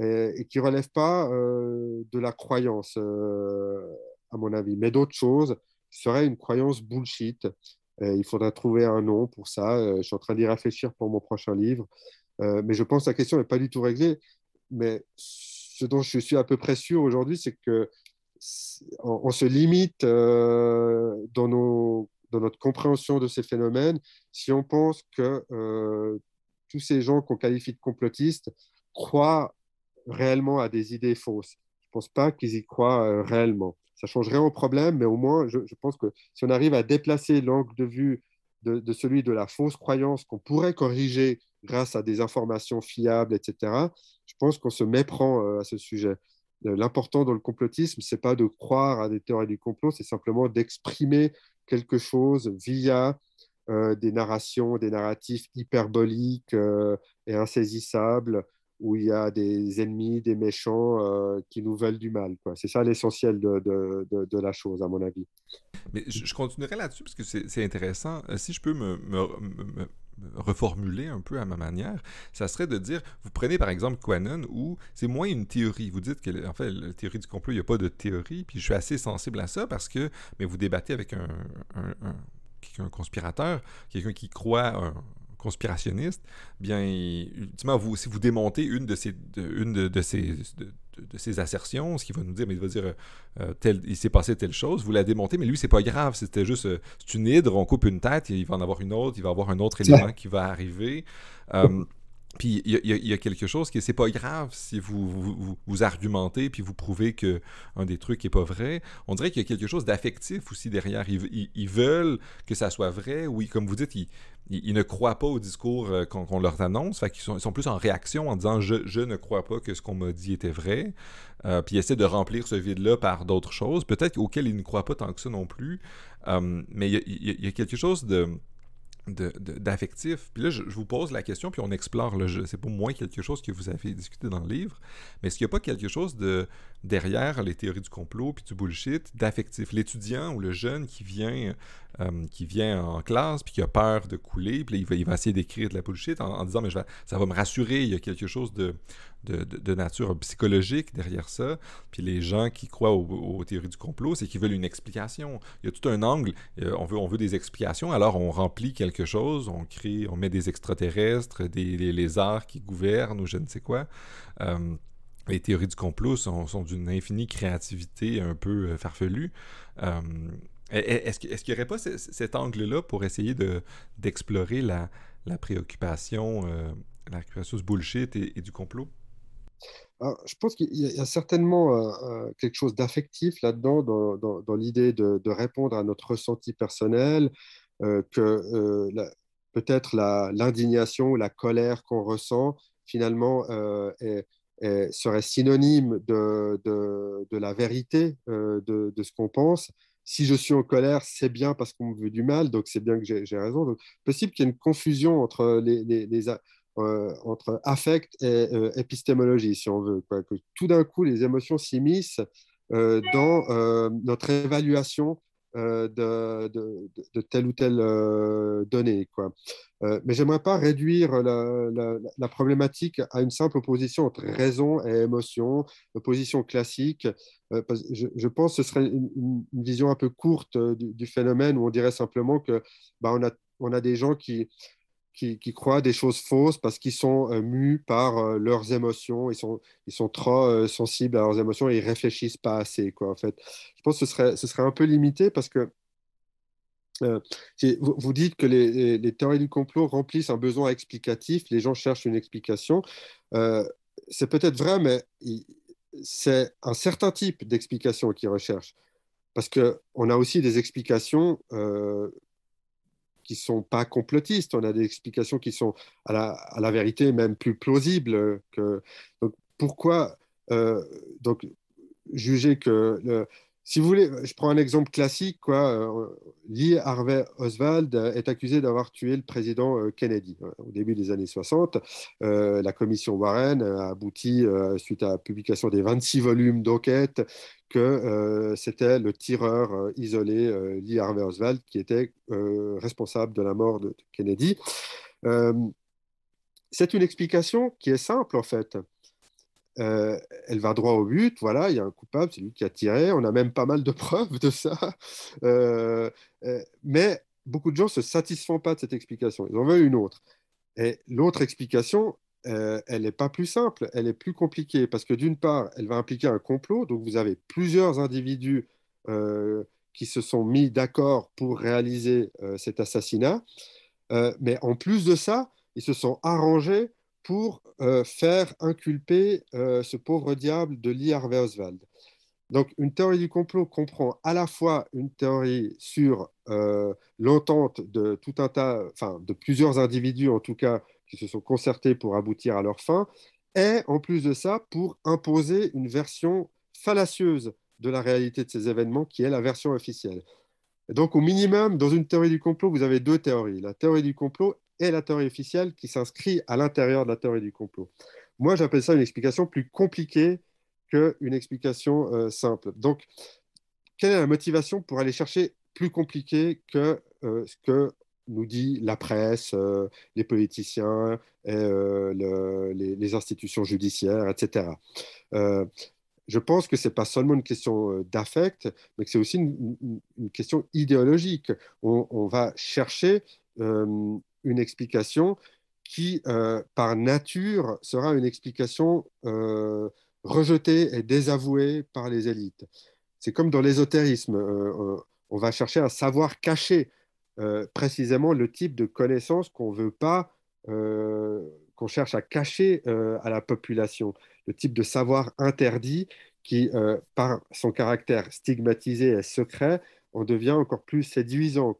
Euh, et, qui ne relève pas euh, de la croyance, euh, à mon avis, mais d'autres choses, serait une croyance bullshit. il faudra trouver un nom pour ça. je suis en train d'y réfléchir pour mon prochain livre. mais je pense que la question n'est pas du tout réglée. Mais ce dont je suis à peu près sûr aujourd'hui, c'est que on, se limite dans, nos, dans, notre compréhension de ces phénomènes si on pense que tous ces gens qu'on qualifie de complotistes croient réellement à des idées fausses. Je ne pense pas qu'ils y croient euh, réellement. Ça changerait au problème, mais au moins, je, pense que si on arrive à déplacer l'angle de vue de, celui de la fausse croyance qu'on pourrait corriger grâce à des informations fiables, etc., je pense qu'on se méprend euh, à ce sujet. Euh, l'important dans le complotisme, c'est pas de croire à des théories du complot, c'est simplement d'exprimer quelque chose via des narrations, des narratifs hyperboliques et insaisissables, où il y a des ennemis, des méchants euh, qui nous veulent du mal. C'est ça l'essentiel de, la chose, à mon avis. Mais je, continuerai là-dessus parce que c'est intéressant. Euh, si je peux me, reformuler un peu à ma manière, ça serait de dire, vous prenez par exemple Quanon où c'est moins une théorie. Vous dites que, en fait, la théorie du complot, il n'y a pas de théorie, puis je suis assez sensible à ça parce que, mais vous débattez avec un, un, un conspirateur, quelqu'un qui croit un, conspirationniste, bien, ultimement, vous, si vous démontez une de ces, une de, ces, de, ces assertions, ce qui va nous dire, mais il va dire, euh, tel, il s'est passé telle chose, vous la démontez, mais lui, c'est pas grave, c'était juste, euh, c'est une hydre, on coupe une tête, il va en avoir une autre, il va avoir un autre élément qui va arriver. Euh, puis il y, a quelque chose qui c'est pas grave si vous vous, argumentez puis vous prouvez que un des trucs est pas vrai. On dirait qu'il y a quelque chose d'affectif aussi derrière. Ils, veulent que ça soit vrai. Oui, comme vous dites, ils, ne croient pas au discours euh, qu'on leur annonce. Fait qu'ils sont, plus en réaction en disant je, je ne crois pas que ce qu'on m'a dit était vrai. Euh, puis ils essaient de remplir ce vide-là par d'autres choses, peut-être auxquelles ils ne croient pas tant que ça non plus. Euh, mais il y, a quelque chose de d'affectif. Puis là, je, vous pose la question, puis on explore. C'est pour moi quelque chose que vous avez discuté dans le livre, mais est-ce qu'il n'y a pas quelque chose de derrière les théories du complot puis du bullshit d'affectif? L'étudiant ou le jeune qui vient, euh, qui vient en classe puis qui a peur de couler, puis il, va, il va essayer d'écrire de la bullshit en, disant mais je vais, ça va me rassurer, il y a quelque chose de, de, nature psychologique derrière ça. Puis les gens qui croient aux, théories du complot, c'est qu'ils veulent une explication. Il y a tout un angle. Euh, on, veut, on veut des explications, alors on remplit quelque chose, on crée, on met des extraterrestres, des, lézards qui gouvernent ou je ne sais quoi. Euh, les théories du complot sont, d'une infinie créativité un peu farfelue. Est-ce qu'il n'y aurait pas cet angle-là pour essayer d'explorer la, la préoccupation, la préoccupation bullshit et du complot? je pense qu'il y, a certainement euh, euh, quelque chose d'affectif là-dedans, dans, l'idée de, répondre à notre ressenti personnel, euh, que peut-être l'indignation ou la colère qu'on ressent finalement serait synonyme de, la vérité de, ce qu'on pense. Si je suis en colère, c'est bien parce qu'on me veut du mal, donc c'est bien que j'ai raison. Possible qu'il y ait une confusion entre les, les, entre affect et épistémologie, si on veut. Que tout d'un coup, les émotions s'immiscent dans notre évaluation euh, de, telle ou telle euh, donnée. Quoi. Euh, mais j'aimerais pas réduire la, problématique à une simple opposition entre raison et émotion, opposition classique. je, pense que ce serait une, vision un peu courte du, phénomène où on dirait simplement que bah, on, a, on a des gens qui, qui, croient des choses fausses parce qu'ils sont euh, mus par euh, leurs émotions, ils sont, ils sont trop euh, sensibles à leurs émotions et ils réfléchissent pas assez. Quoi, en fait. Je pense que ce serait, ce serait un peu limité parce que vous, vous, dites que les, théories du complot remplissent un besoin explicatif, les gens cherchent une explication. c'est peut-être vrai, mais c'est un certain type d'explication qu'ils recherchent. Parce qu'on a aussi des explications qui sont pas complotistes. On a des explications qui sont à la, à la vérité même plus plausibles. Que, donc pourquoi euh, donc, juger que le, si vous voulez, je prends un exemple classique. Quoi. Euh, Lee Harvey Oswald est accusé d'avoir tué le président euh, Kennedy au début des années 60. Euh, la commission Warren a abouti, suite à la publication des 26 volumes d'enquête, que c'était le tireur isolé Lee Harvey Oswald qui était responsable de la mort de Kennedy. C'est une explication qui est simple en fait. Euh, elle va droit au but, voilà, il y a un coupable, c'est lui qui a tiré, on a même pas mal de preuves de ça. Euh, euh, mais beaucoup de gens ne se satisfont pas de cette explication, ils en veulent une autre. Et l'autre explication, elle n'est pas plus simple, elle est plus compliquée, parce que d'une part, elle va impliquer un complot, donc vous avez plusieurs individus qui se sont mis d'accord pour réaliser cet assassinat, mais en plus de ça, ils se sont arrangés pour euh, faire inculper euh, ce pauvre diable de Lee Harvey Oswald. Donc, une théorie du complot comprend à la fois une théorie sur euh, l'entente de tout un tas, enfin, de plusieurs individus en tout cas, qui se sont concertés pour aboutir à leur fin, et en plus de ça, pour imposer une version fallacieuse de la réalité de ces événements, qui est la version officielle. donc, au minimum, dans une théorie du complot, vous avez deux théories. La théorie du complot et la théorie officielle qui s'inscrit à l'intérieur de la théorie du complot. Moi, j'appelle ça une explication plus compliquée qu'une explication euh, simple. Donc, quelle est la motivation pour aller chercher plus compliqué que euh, ce que nous dit la presse, euh, les politiciens, les, institutions judiciaires, etc. je pense que ce n'est pas seulement une question d'affect, mais que c'est aussi une, question idéologique. On va chercher une explication qui, euh, par nature, sera une explication euh, rejetée et désavouée par les élites. C'est comme dans l'ésotérisme, euh, on va chercher à savoir cacher précisément le type de connaissance qu'on veut pas, qu'on cherche à cacher à la population, le type de savoir interdit qui, par son caractère stigmatisé et secret, en devient encore plus séduisant.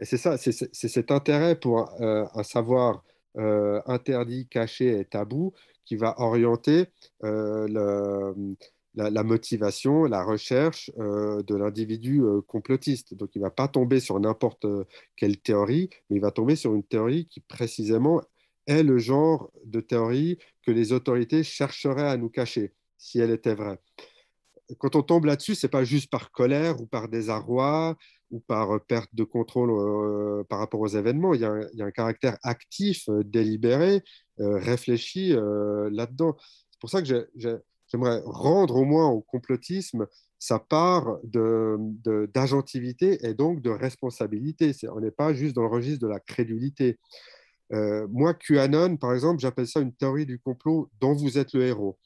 Et c'est ça, c'est cet intérêt pour euh, un savoir euh, interdit, caché et tabou qui va orienter euh, la, motivation, la recherche de l'individu complotiste. Donc il ne va pas tomber sur n'importe quelle théorie, mais il va tomber sur une théorie qui précisément est le genre de théorie que les autorités chercheraient à nous cacher, si elle était vraie. Quand on tombe là-dessus, ce n'est pas juste par colère ou par désarroi, ou par euh, perte de contrôle par rapport aux événements. Il y a un, caractère actif, délibéré, réfléchi là-dedans. C'est pour ça que j'aimerais rendre au moins au complotisme sa part d'agentivité et donc de responsabilité. on n'est pas juste dans le registre de la crédulité. moi, QAnon, par exemple, j'appelle ça une théorie du complot dont vous êtes le héros.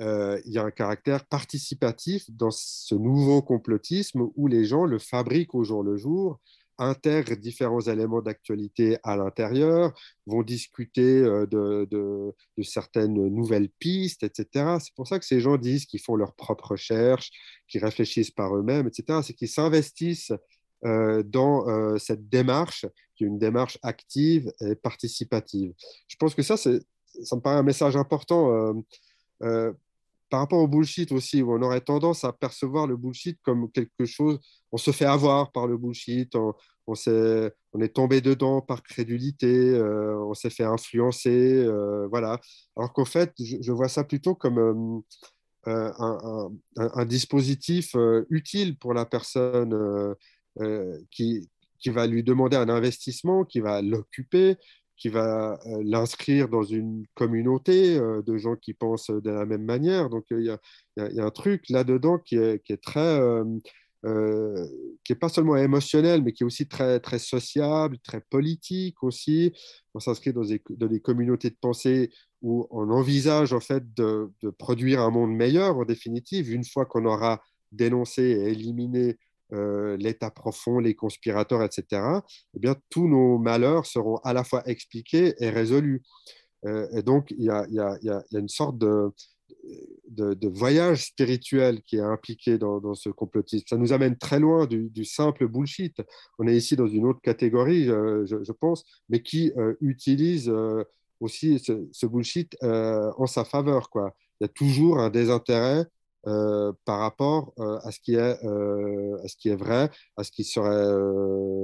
Euh, il y a un caractère participatif dans ce nouveau complotisme où les gens le fabriquent au jour le jour, intègrent différents éléments d'actualité à l'intérieur, vont discuter euh, de, certaines nouvelles pistes, etc. C'est pour ça que ces gens disent qu'ils font leurs propres recherches, qu'ils réfléchissent par eux-mêmes, etc. C'est qu'ils s'investissent euh, dans cette démarche qui est une démarche active et participative. Je pense que ça, ça me paraît un message important. Par rapport au bullshit aussi, où on aurait tendance à percevoir le bullshit comme quelque chose, on se fait avoir par le bullshit, on, est, tombé dedans par crédulité, euh, on s'est fait influencer, voilà. Alors qu'en fait, je, vois ça plutôt comme un, un, dispositif utile pour la personne qui va lui demander un investissement, qui va l'occuper, qui va euh, l'inscrire dans une communauté euh, de gens qui pensent de la même manière. Donc il y, a, un truc là-dedans qui est, qui est très... Euh, qui n'est pas seulement émotionnel, mais qui est aussi très, très sociable, très politique aussi. On s'inscrit dans dans des, communautés de pensée où on envisage en fait de, de, produire un monde meilleur en définitive, une fois qu'on aura dénoncé et éliminé euh, l'État profond, les conspirateurs, etc., eh bien, tous nos malheurs seront à la fois expliqués et résolus. Euh, et donc, il y a, y, a, y a, une sorte de, de, voyage spirituel qui est impliqué dans, ce complotisme. Ça nous amène très loin du, simple bullshit. On est ici dans une autre catégorie, euh, je, pense, mais qui utilise aussi ce, ce bullshit en sa faveur. Quoi. Il y a toujours un désintérêt euh, par rapport euh, à, ce qui est, euh, à ce qui est vrai, à ce qui, serait,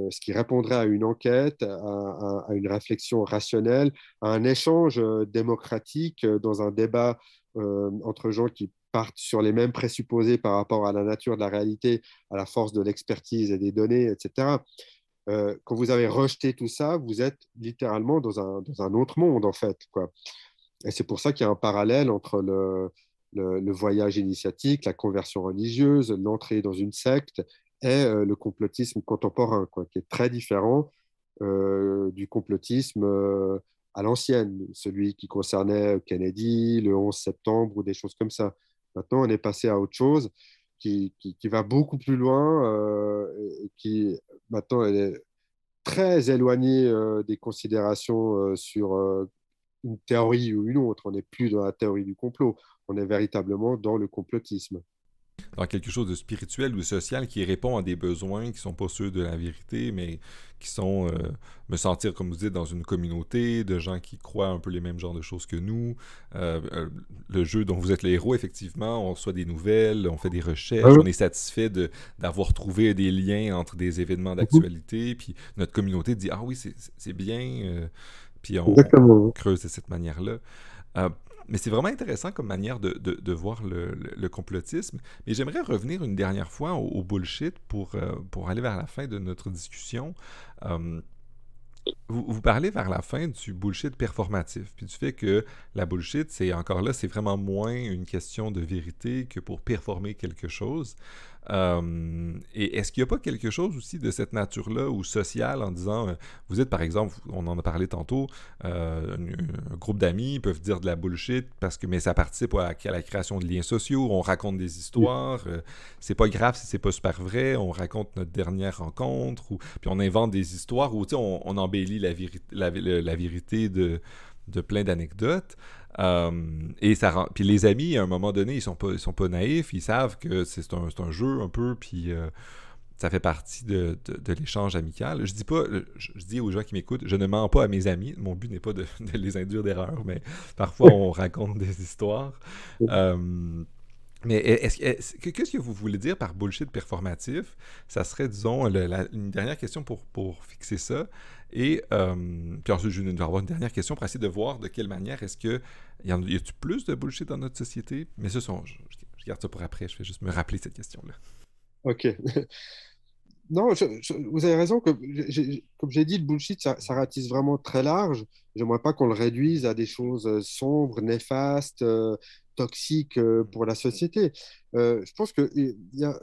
ce qui répondrait à une enquête, à, une réflexion rationnelle, à un échange démocratique dans un débat entre gens qui partent sur les mêmes présupposés par rapport à la nature de la réalité, à la force de l'expertise et des données, etc. quand vous avez rejeté tout ça, vous êtes littéralement dans un, dans un autre monde, en fait. Et c'est pour ça qu'il y a un parallèle entre le, le, voyage initiatique, la conversion religieuse, l'entrée dans une secte et euh, le complotisme contemporain, quoi, qui est très différent euh, du complotisme euh, à l'ancienne, celui qui concernait Kennedy, le 11 septembre ou des choses comme ça. Maintenant, on est passé à autre chose qui, qui, va beaucoup plus loin et qui maintenant est très éloigné des considérations sur une théorie ou une autre. On n'est plus dans la théorie du complot on est véritablement dans le complotisme. Dans quelque chose de spirituel ou social qui répond à des besoins qui ne sont pas ceux de la vérité, mais qui sont euh, me sentir, comme vous dites, dans une communauté de gens qui croient un peu les mêmes genres de choses que nous. Euh, euh, le jeu dont vous êtes les héros, effectivement, on reçoit des nouvelles, on fait des recherches, ah on est satisfait d'avoir trouvé des liens entre des événements d'actualité, puis notre communauté dit Ah oui, c'est bien, puis on, on, creuse de cette manière-là. Mais c'est vraiment intéressant comme manière de, de, voir le, le, complotisme. Mais j'aimerais revenir une dernière fois au, bullshit pour, euh, pour aller vers la fin de notre discussion. Euh, vous, vous, parlez vers la fin du bullshit performatif, puis du fait que la bullshit, c'est encore là, c'est vraiment moins une question de vérité que pour performer quelque chose. Euh, et est-ce qu'il n'y a pas quelque chose aussi de cette nature-là ou sociale en disant, euh, vous êtes par exemple, on en a parlé tantôt, euh, un, groupe d'amis peuvent dire de la bullshit parce que mais ça participe à, la création de liens sociaux, on raconte des histoires, c'est pas grave si c'est pas super vrai, on raconte notre dernière rencontre, ou, puis on invente des histoires où on, on embellit la, la vérité de de plein d'anecdotes. Euh, et ça puis les amis, à un moment donné, ils sont pas, ils sont pas naïfs, ils savent que c'est un, un, jeu un peu, puis euh, ça fait partie de, de, l'échange amical. Je dis pas, je, dis aux gens qui m'écoutent, je ne mens pas à mes amis. Mon but n'est pas de, les induire d'erreur, mais parfois on raconte des histoires. Euh, mais qu'est-ce que vous voulez dire par bullshit performatif? Ça serait, disons, une dernière question pour, pour fixer ça. Et euh, puis ensuite, je vais avoir une dernière question pour essayer de voir de quelle manière est-ce que. Y, y a-t-il plus de bullshit dans notre société? Mais ce sont, je, garde ça pour après, je vais juste me rappeler cette question-là. OK. non, vous avez raison. Comme j'ai dit, le bullshit, ça, ratisse vraiment très large. J'aimerais pas qu'on le réduise à des choses euh, sombres, néfastes, euh, toxiques pour la société. je pense que y a,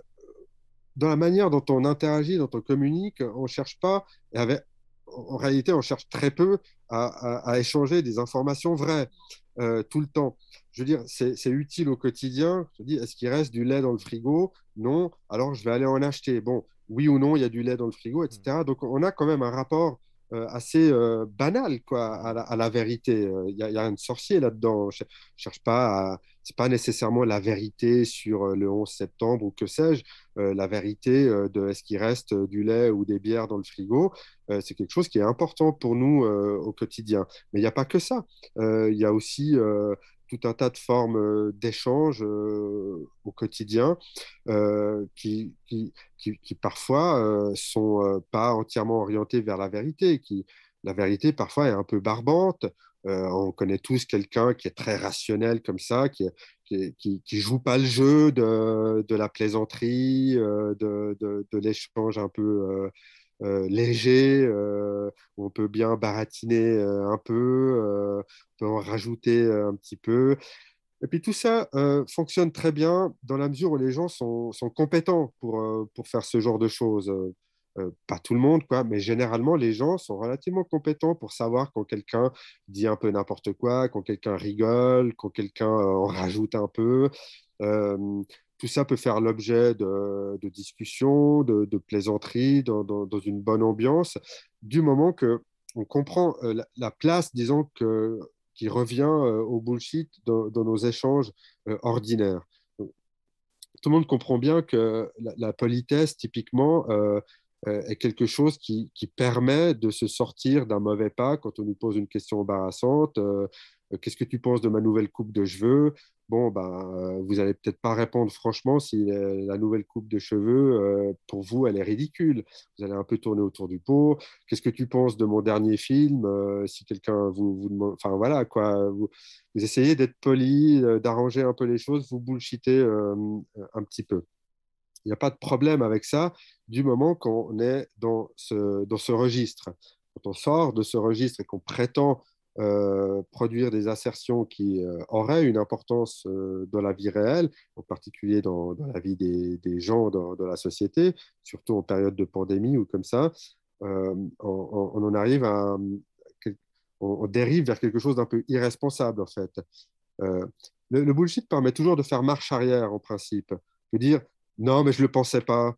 dans la manière dont on interagit, dont on communique, on ne cherche pas, avec, en réalité, on cherche très peu à, échanger des informations vraies euh, tout le temps. Je veux dire, c'est utile au quotidien. Je dis, est-ce qu'il reste du lait dans le frigo? Non. Alors, je vais aller en acheter. Bon, oui ou non, il y a du lait dans le frigo, etc. Donc, on a quand même un rapport assez banal quoi, à la, vérité. Il n'y a, rien de sorcier là-dedans. Je, ne cherche pas à. C'est pas nécessairement la vérité sur le 11 septembre ou que sais-je. la vérité de est-ce qu'il reste du lait ou des bières dans le frigo, c'est quelque chose qui est important pour nous au quotidien. Mais il n'y a pas que ça. Il y a aussi tout un tas de formes euh, d'échanges euh, au quotidien euh, qui, qui, qui, parfois sont pas entièrement orientées vers la vérité. Qui, la vérité, parfois, est un peu barbante. on connaît tous quelqu'un qui est très rationnel comme ça, qui qui, qui, joue pas le jeu de, de la plaisanterie, de, de, l'échange un peu léger, euh, on peut bien baratiner euh, un peu, on peut en rajouter un petit peu. Et puis tout ça fonctionne très bien dans la mesure où les gens sont, sont compétents pour, pour faire ce genre de choses. pas tout le monde, quoi, mais généralement, les gens sont relativement compétents pour savoir quand quelqu'un dit un peu n'importe quoi, quand quelqu'un rigole, quand quelqu'un en rajoute un peu tout ça peut faire l'objet de, discussions, de, plaisanteries, dans, une bonne ambiance, du moment que on comprend euh, la, place, disons, que, qui revient euh, au bullshit dans, nos échanges euh, ordinaires. Tout le monde comprend bien que la, politesse, typiquement, est quelque chose qui, qui, permet de se sortir d'un mauvais pas quand on nous pose une question embarrassante. Qu'est-ce que tu penses de ma nouvelle coupe de cheveux? Bon, ben, vous n'allez peut-être pas répondre franchement si la nouvelle coupe de cheveux, euh, pour vous, elle est ridicule. Vous allez un peu tourner autour du pot. Qu'est-ce que tu penses de mon dernier film euh, Si quelqu'un vous, vous demande. Enfin, voilà, quoi. Vous, essayez d'être poli, d'arranger un peu les choses, vous bullshitez un petit peu. Il n'y a pas de problème avec ça du moment qu'on est dans ce, dans ce registre. Quand on sort de ce registre et qu'on prétend euh, produire des assertions qui euh, auraient une importance euh, dans la vie réelle, en particulier dans, la vie des, gens dans, la société, surtout en période de pandémie ou comme ça, on, en arrive à, on, dérive vers quelque chose d'un peu irresponsable en fait. Le, bullshit permet toujours de faire marche arrière en principe, de dire non mais je le pensais pas,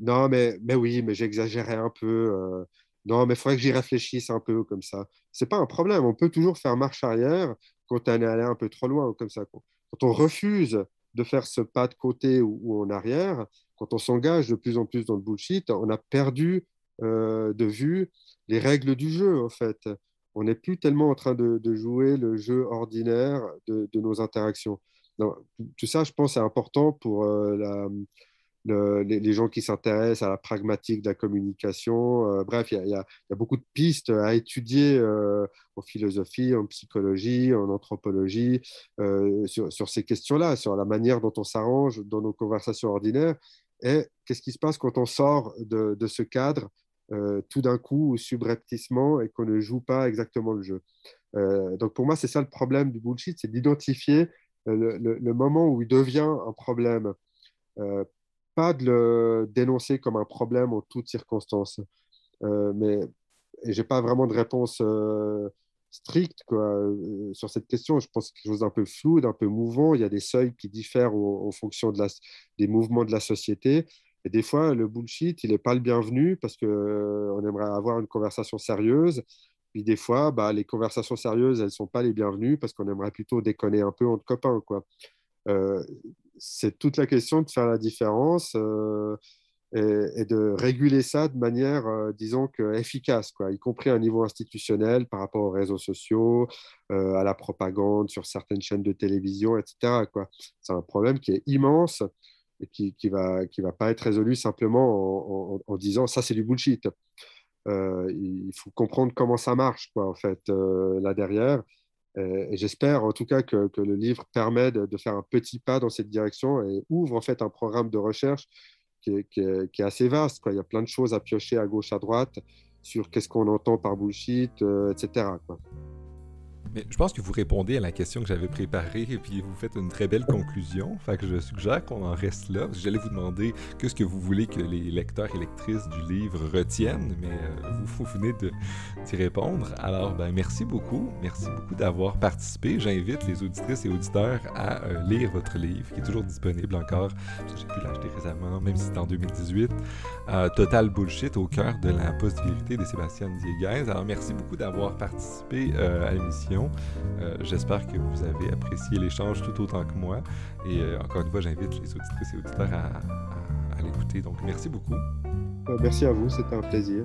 non mais mais oui mais j'exagérais un peu non, mais il faudrait que j'y réfléchisse un peu comme ça. Ce n'est pas un problème. On peut toujours faire marche arrière quand on est allé un peu trop loin comme ça. Quand on refuse de faire ce pas de côté ou, en arrière, quand on s'engage de plus en plus dans le bullshit, on a perdu euh, de vue les règles du jeu, en fait. On n'est plus tellement en train de, jouer le jeu ordinaire de, nos interactions. tout ça, je pense, est important pour euh, la, les, gens qui s'intéressent à la pragmatique de la communication. Euh, bref, il y, a beaucoup de pistes à étudier euh, en philosophie, en psychologie, en anthropologie, euh, sur, ces questions-là, sur la manière dont on s'arrange dans nos conversations ordinaires. Et qu'est-ce qui se passe quand on sort de, ce cadre tout d'un coup ou subrepticement et qu'on ne joue pas exactement le jeu? donc pour moi, c'est ça le problème du bullshit, c'est d'identifier le, moment où il devient un problème pas de le dénoncer comme un problème en toutes circonstances. Euh, mais j'ai pas vraiment de réponse euh, stricte euh, sur cette question. Je pense que quelque chose d'un peu flou, d'un peu mouvant. Il y a des seuils qui diffèrent en, fonction des mouvements de la société. Et des fois, le bullshit, il n'est pas le bienvenu parce qu'on euh, aimerait avoir une conversation sérieuse. Puis des fois, bah, les conversations sérieuses, elles ne sont pas les bienvenues parce qu'on aimerait plutôt déconner un peu entre copains. Quoi. Euh, c'est toute la question de faire la différence euh, et, de réguler ça de manière, euh, disons, que efficace, quoi, y compris à un niveau institutionnel par rapport aux réseaux sociaux, à la propagande sur certaines chaînes de télévision, etc. C'est un problème qui est immense et qui ne va, qui va pas être résolu simplement en, en, disant ça, c'est du bullshit. il faut comprendre comment ça marche, quoi, en fait, là derrière. Et, j'espère en tout cas que, le livre permet de, faire un petit pas dans cette direction et ouvre en fait un programme de recherche qui est, assez vaste. Il y a plein de choses à piocher à gauche, à droite sur qu'est-ce qu'on entend par bullshit, euh, etc. Mais je pense que vous répondez à la question que j'avais préparée et puis vous faites une très belle conclusion. Fait que je suggère qu'on en reste là. J'allais vous demander qu'est-ce que vous voulez que les lecteurs et lectrices du livre retiennent, mais euh, vous, vous, venez d'y répondre. Alors, ben, merci beaucoup. Merci beaucoup d'avoir participé. J'invite les auditrices et auditeurs à euh, lire votre livre, qui est toujours disponible encore. J'ai pu l'acheter récemment, même si c'est en 2018. Euh, Total Bullshit au cœur de la post-vérité de Sébastien Dieguez. Alors, merci beaucoup d'avoir participé à l'émission. Euh, j'espère que vous avez apprécié l'échange tout autant que moi. Et euh, encore une fois, j'invite les auditrices et auditeurs à, l'écouter. Donc, merci beaucoup. Euh, merci à vous, c'était un plaisir.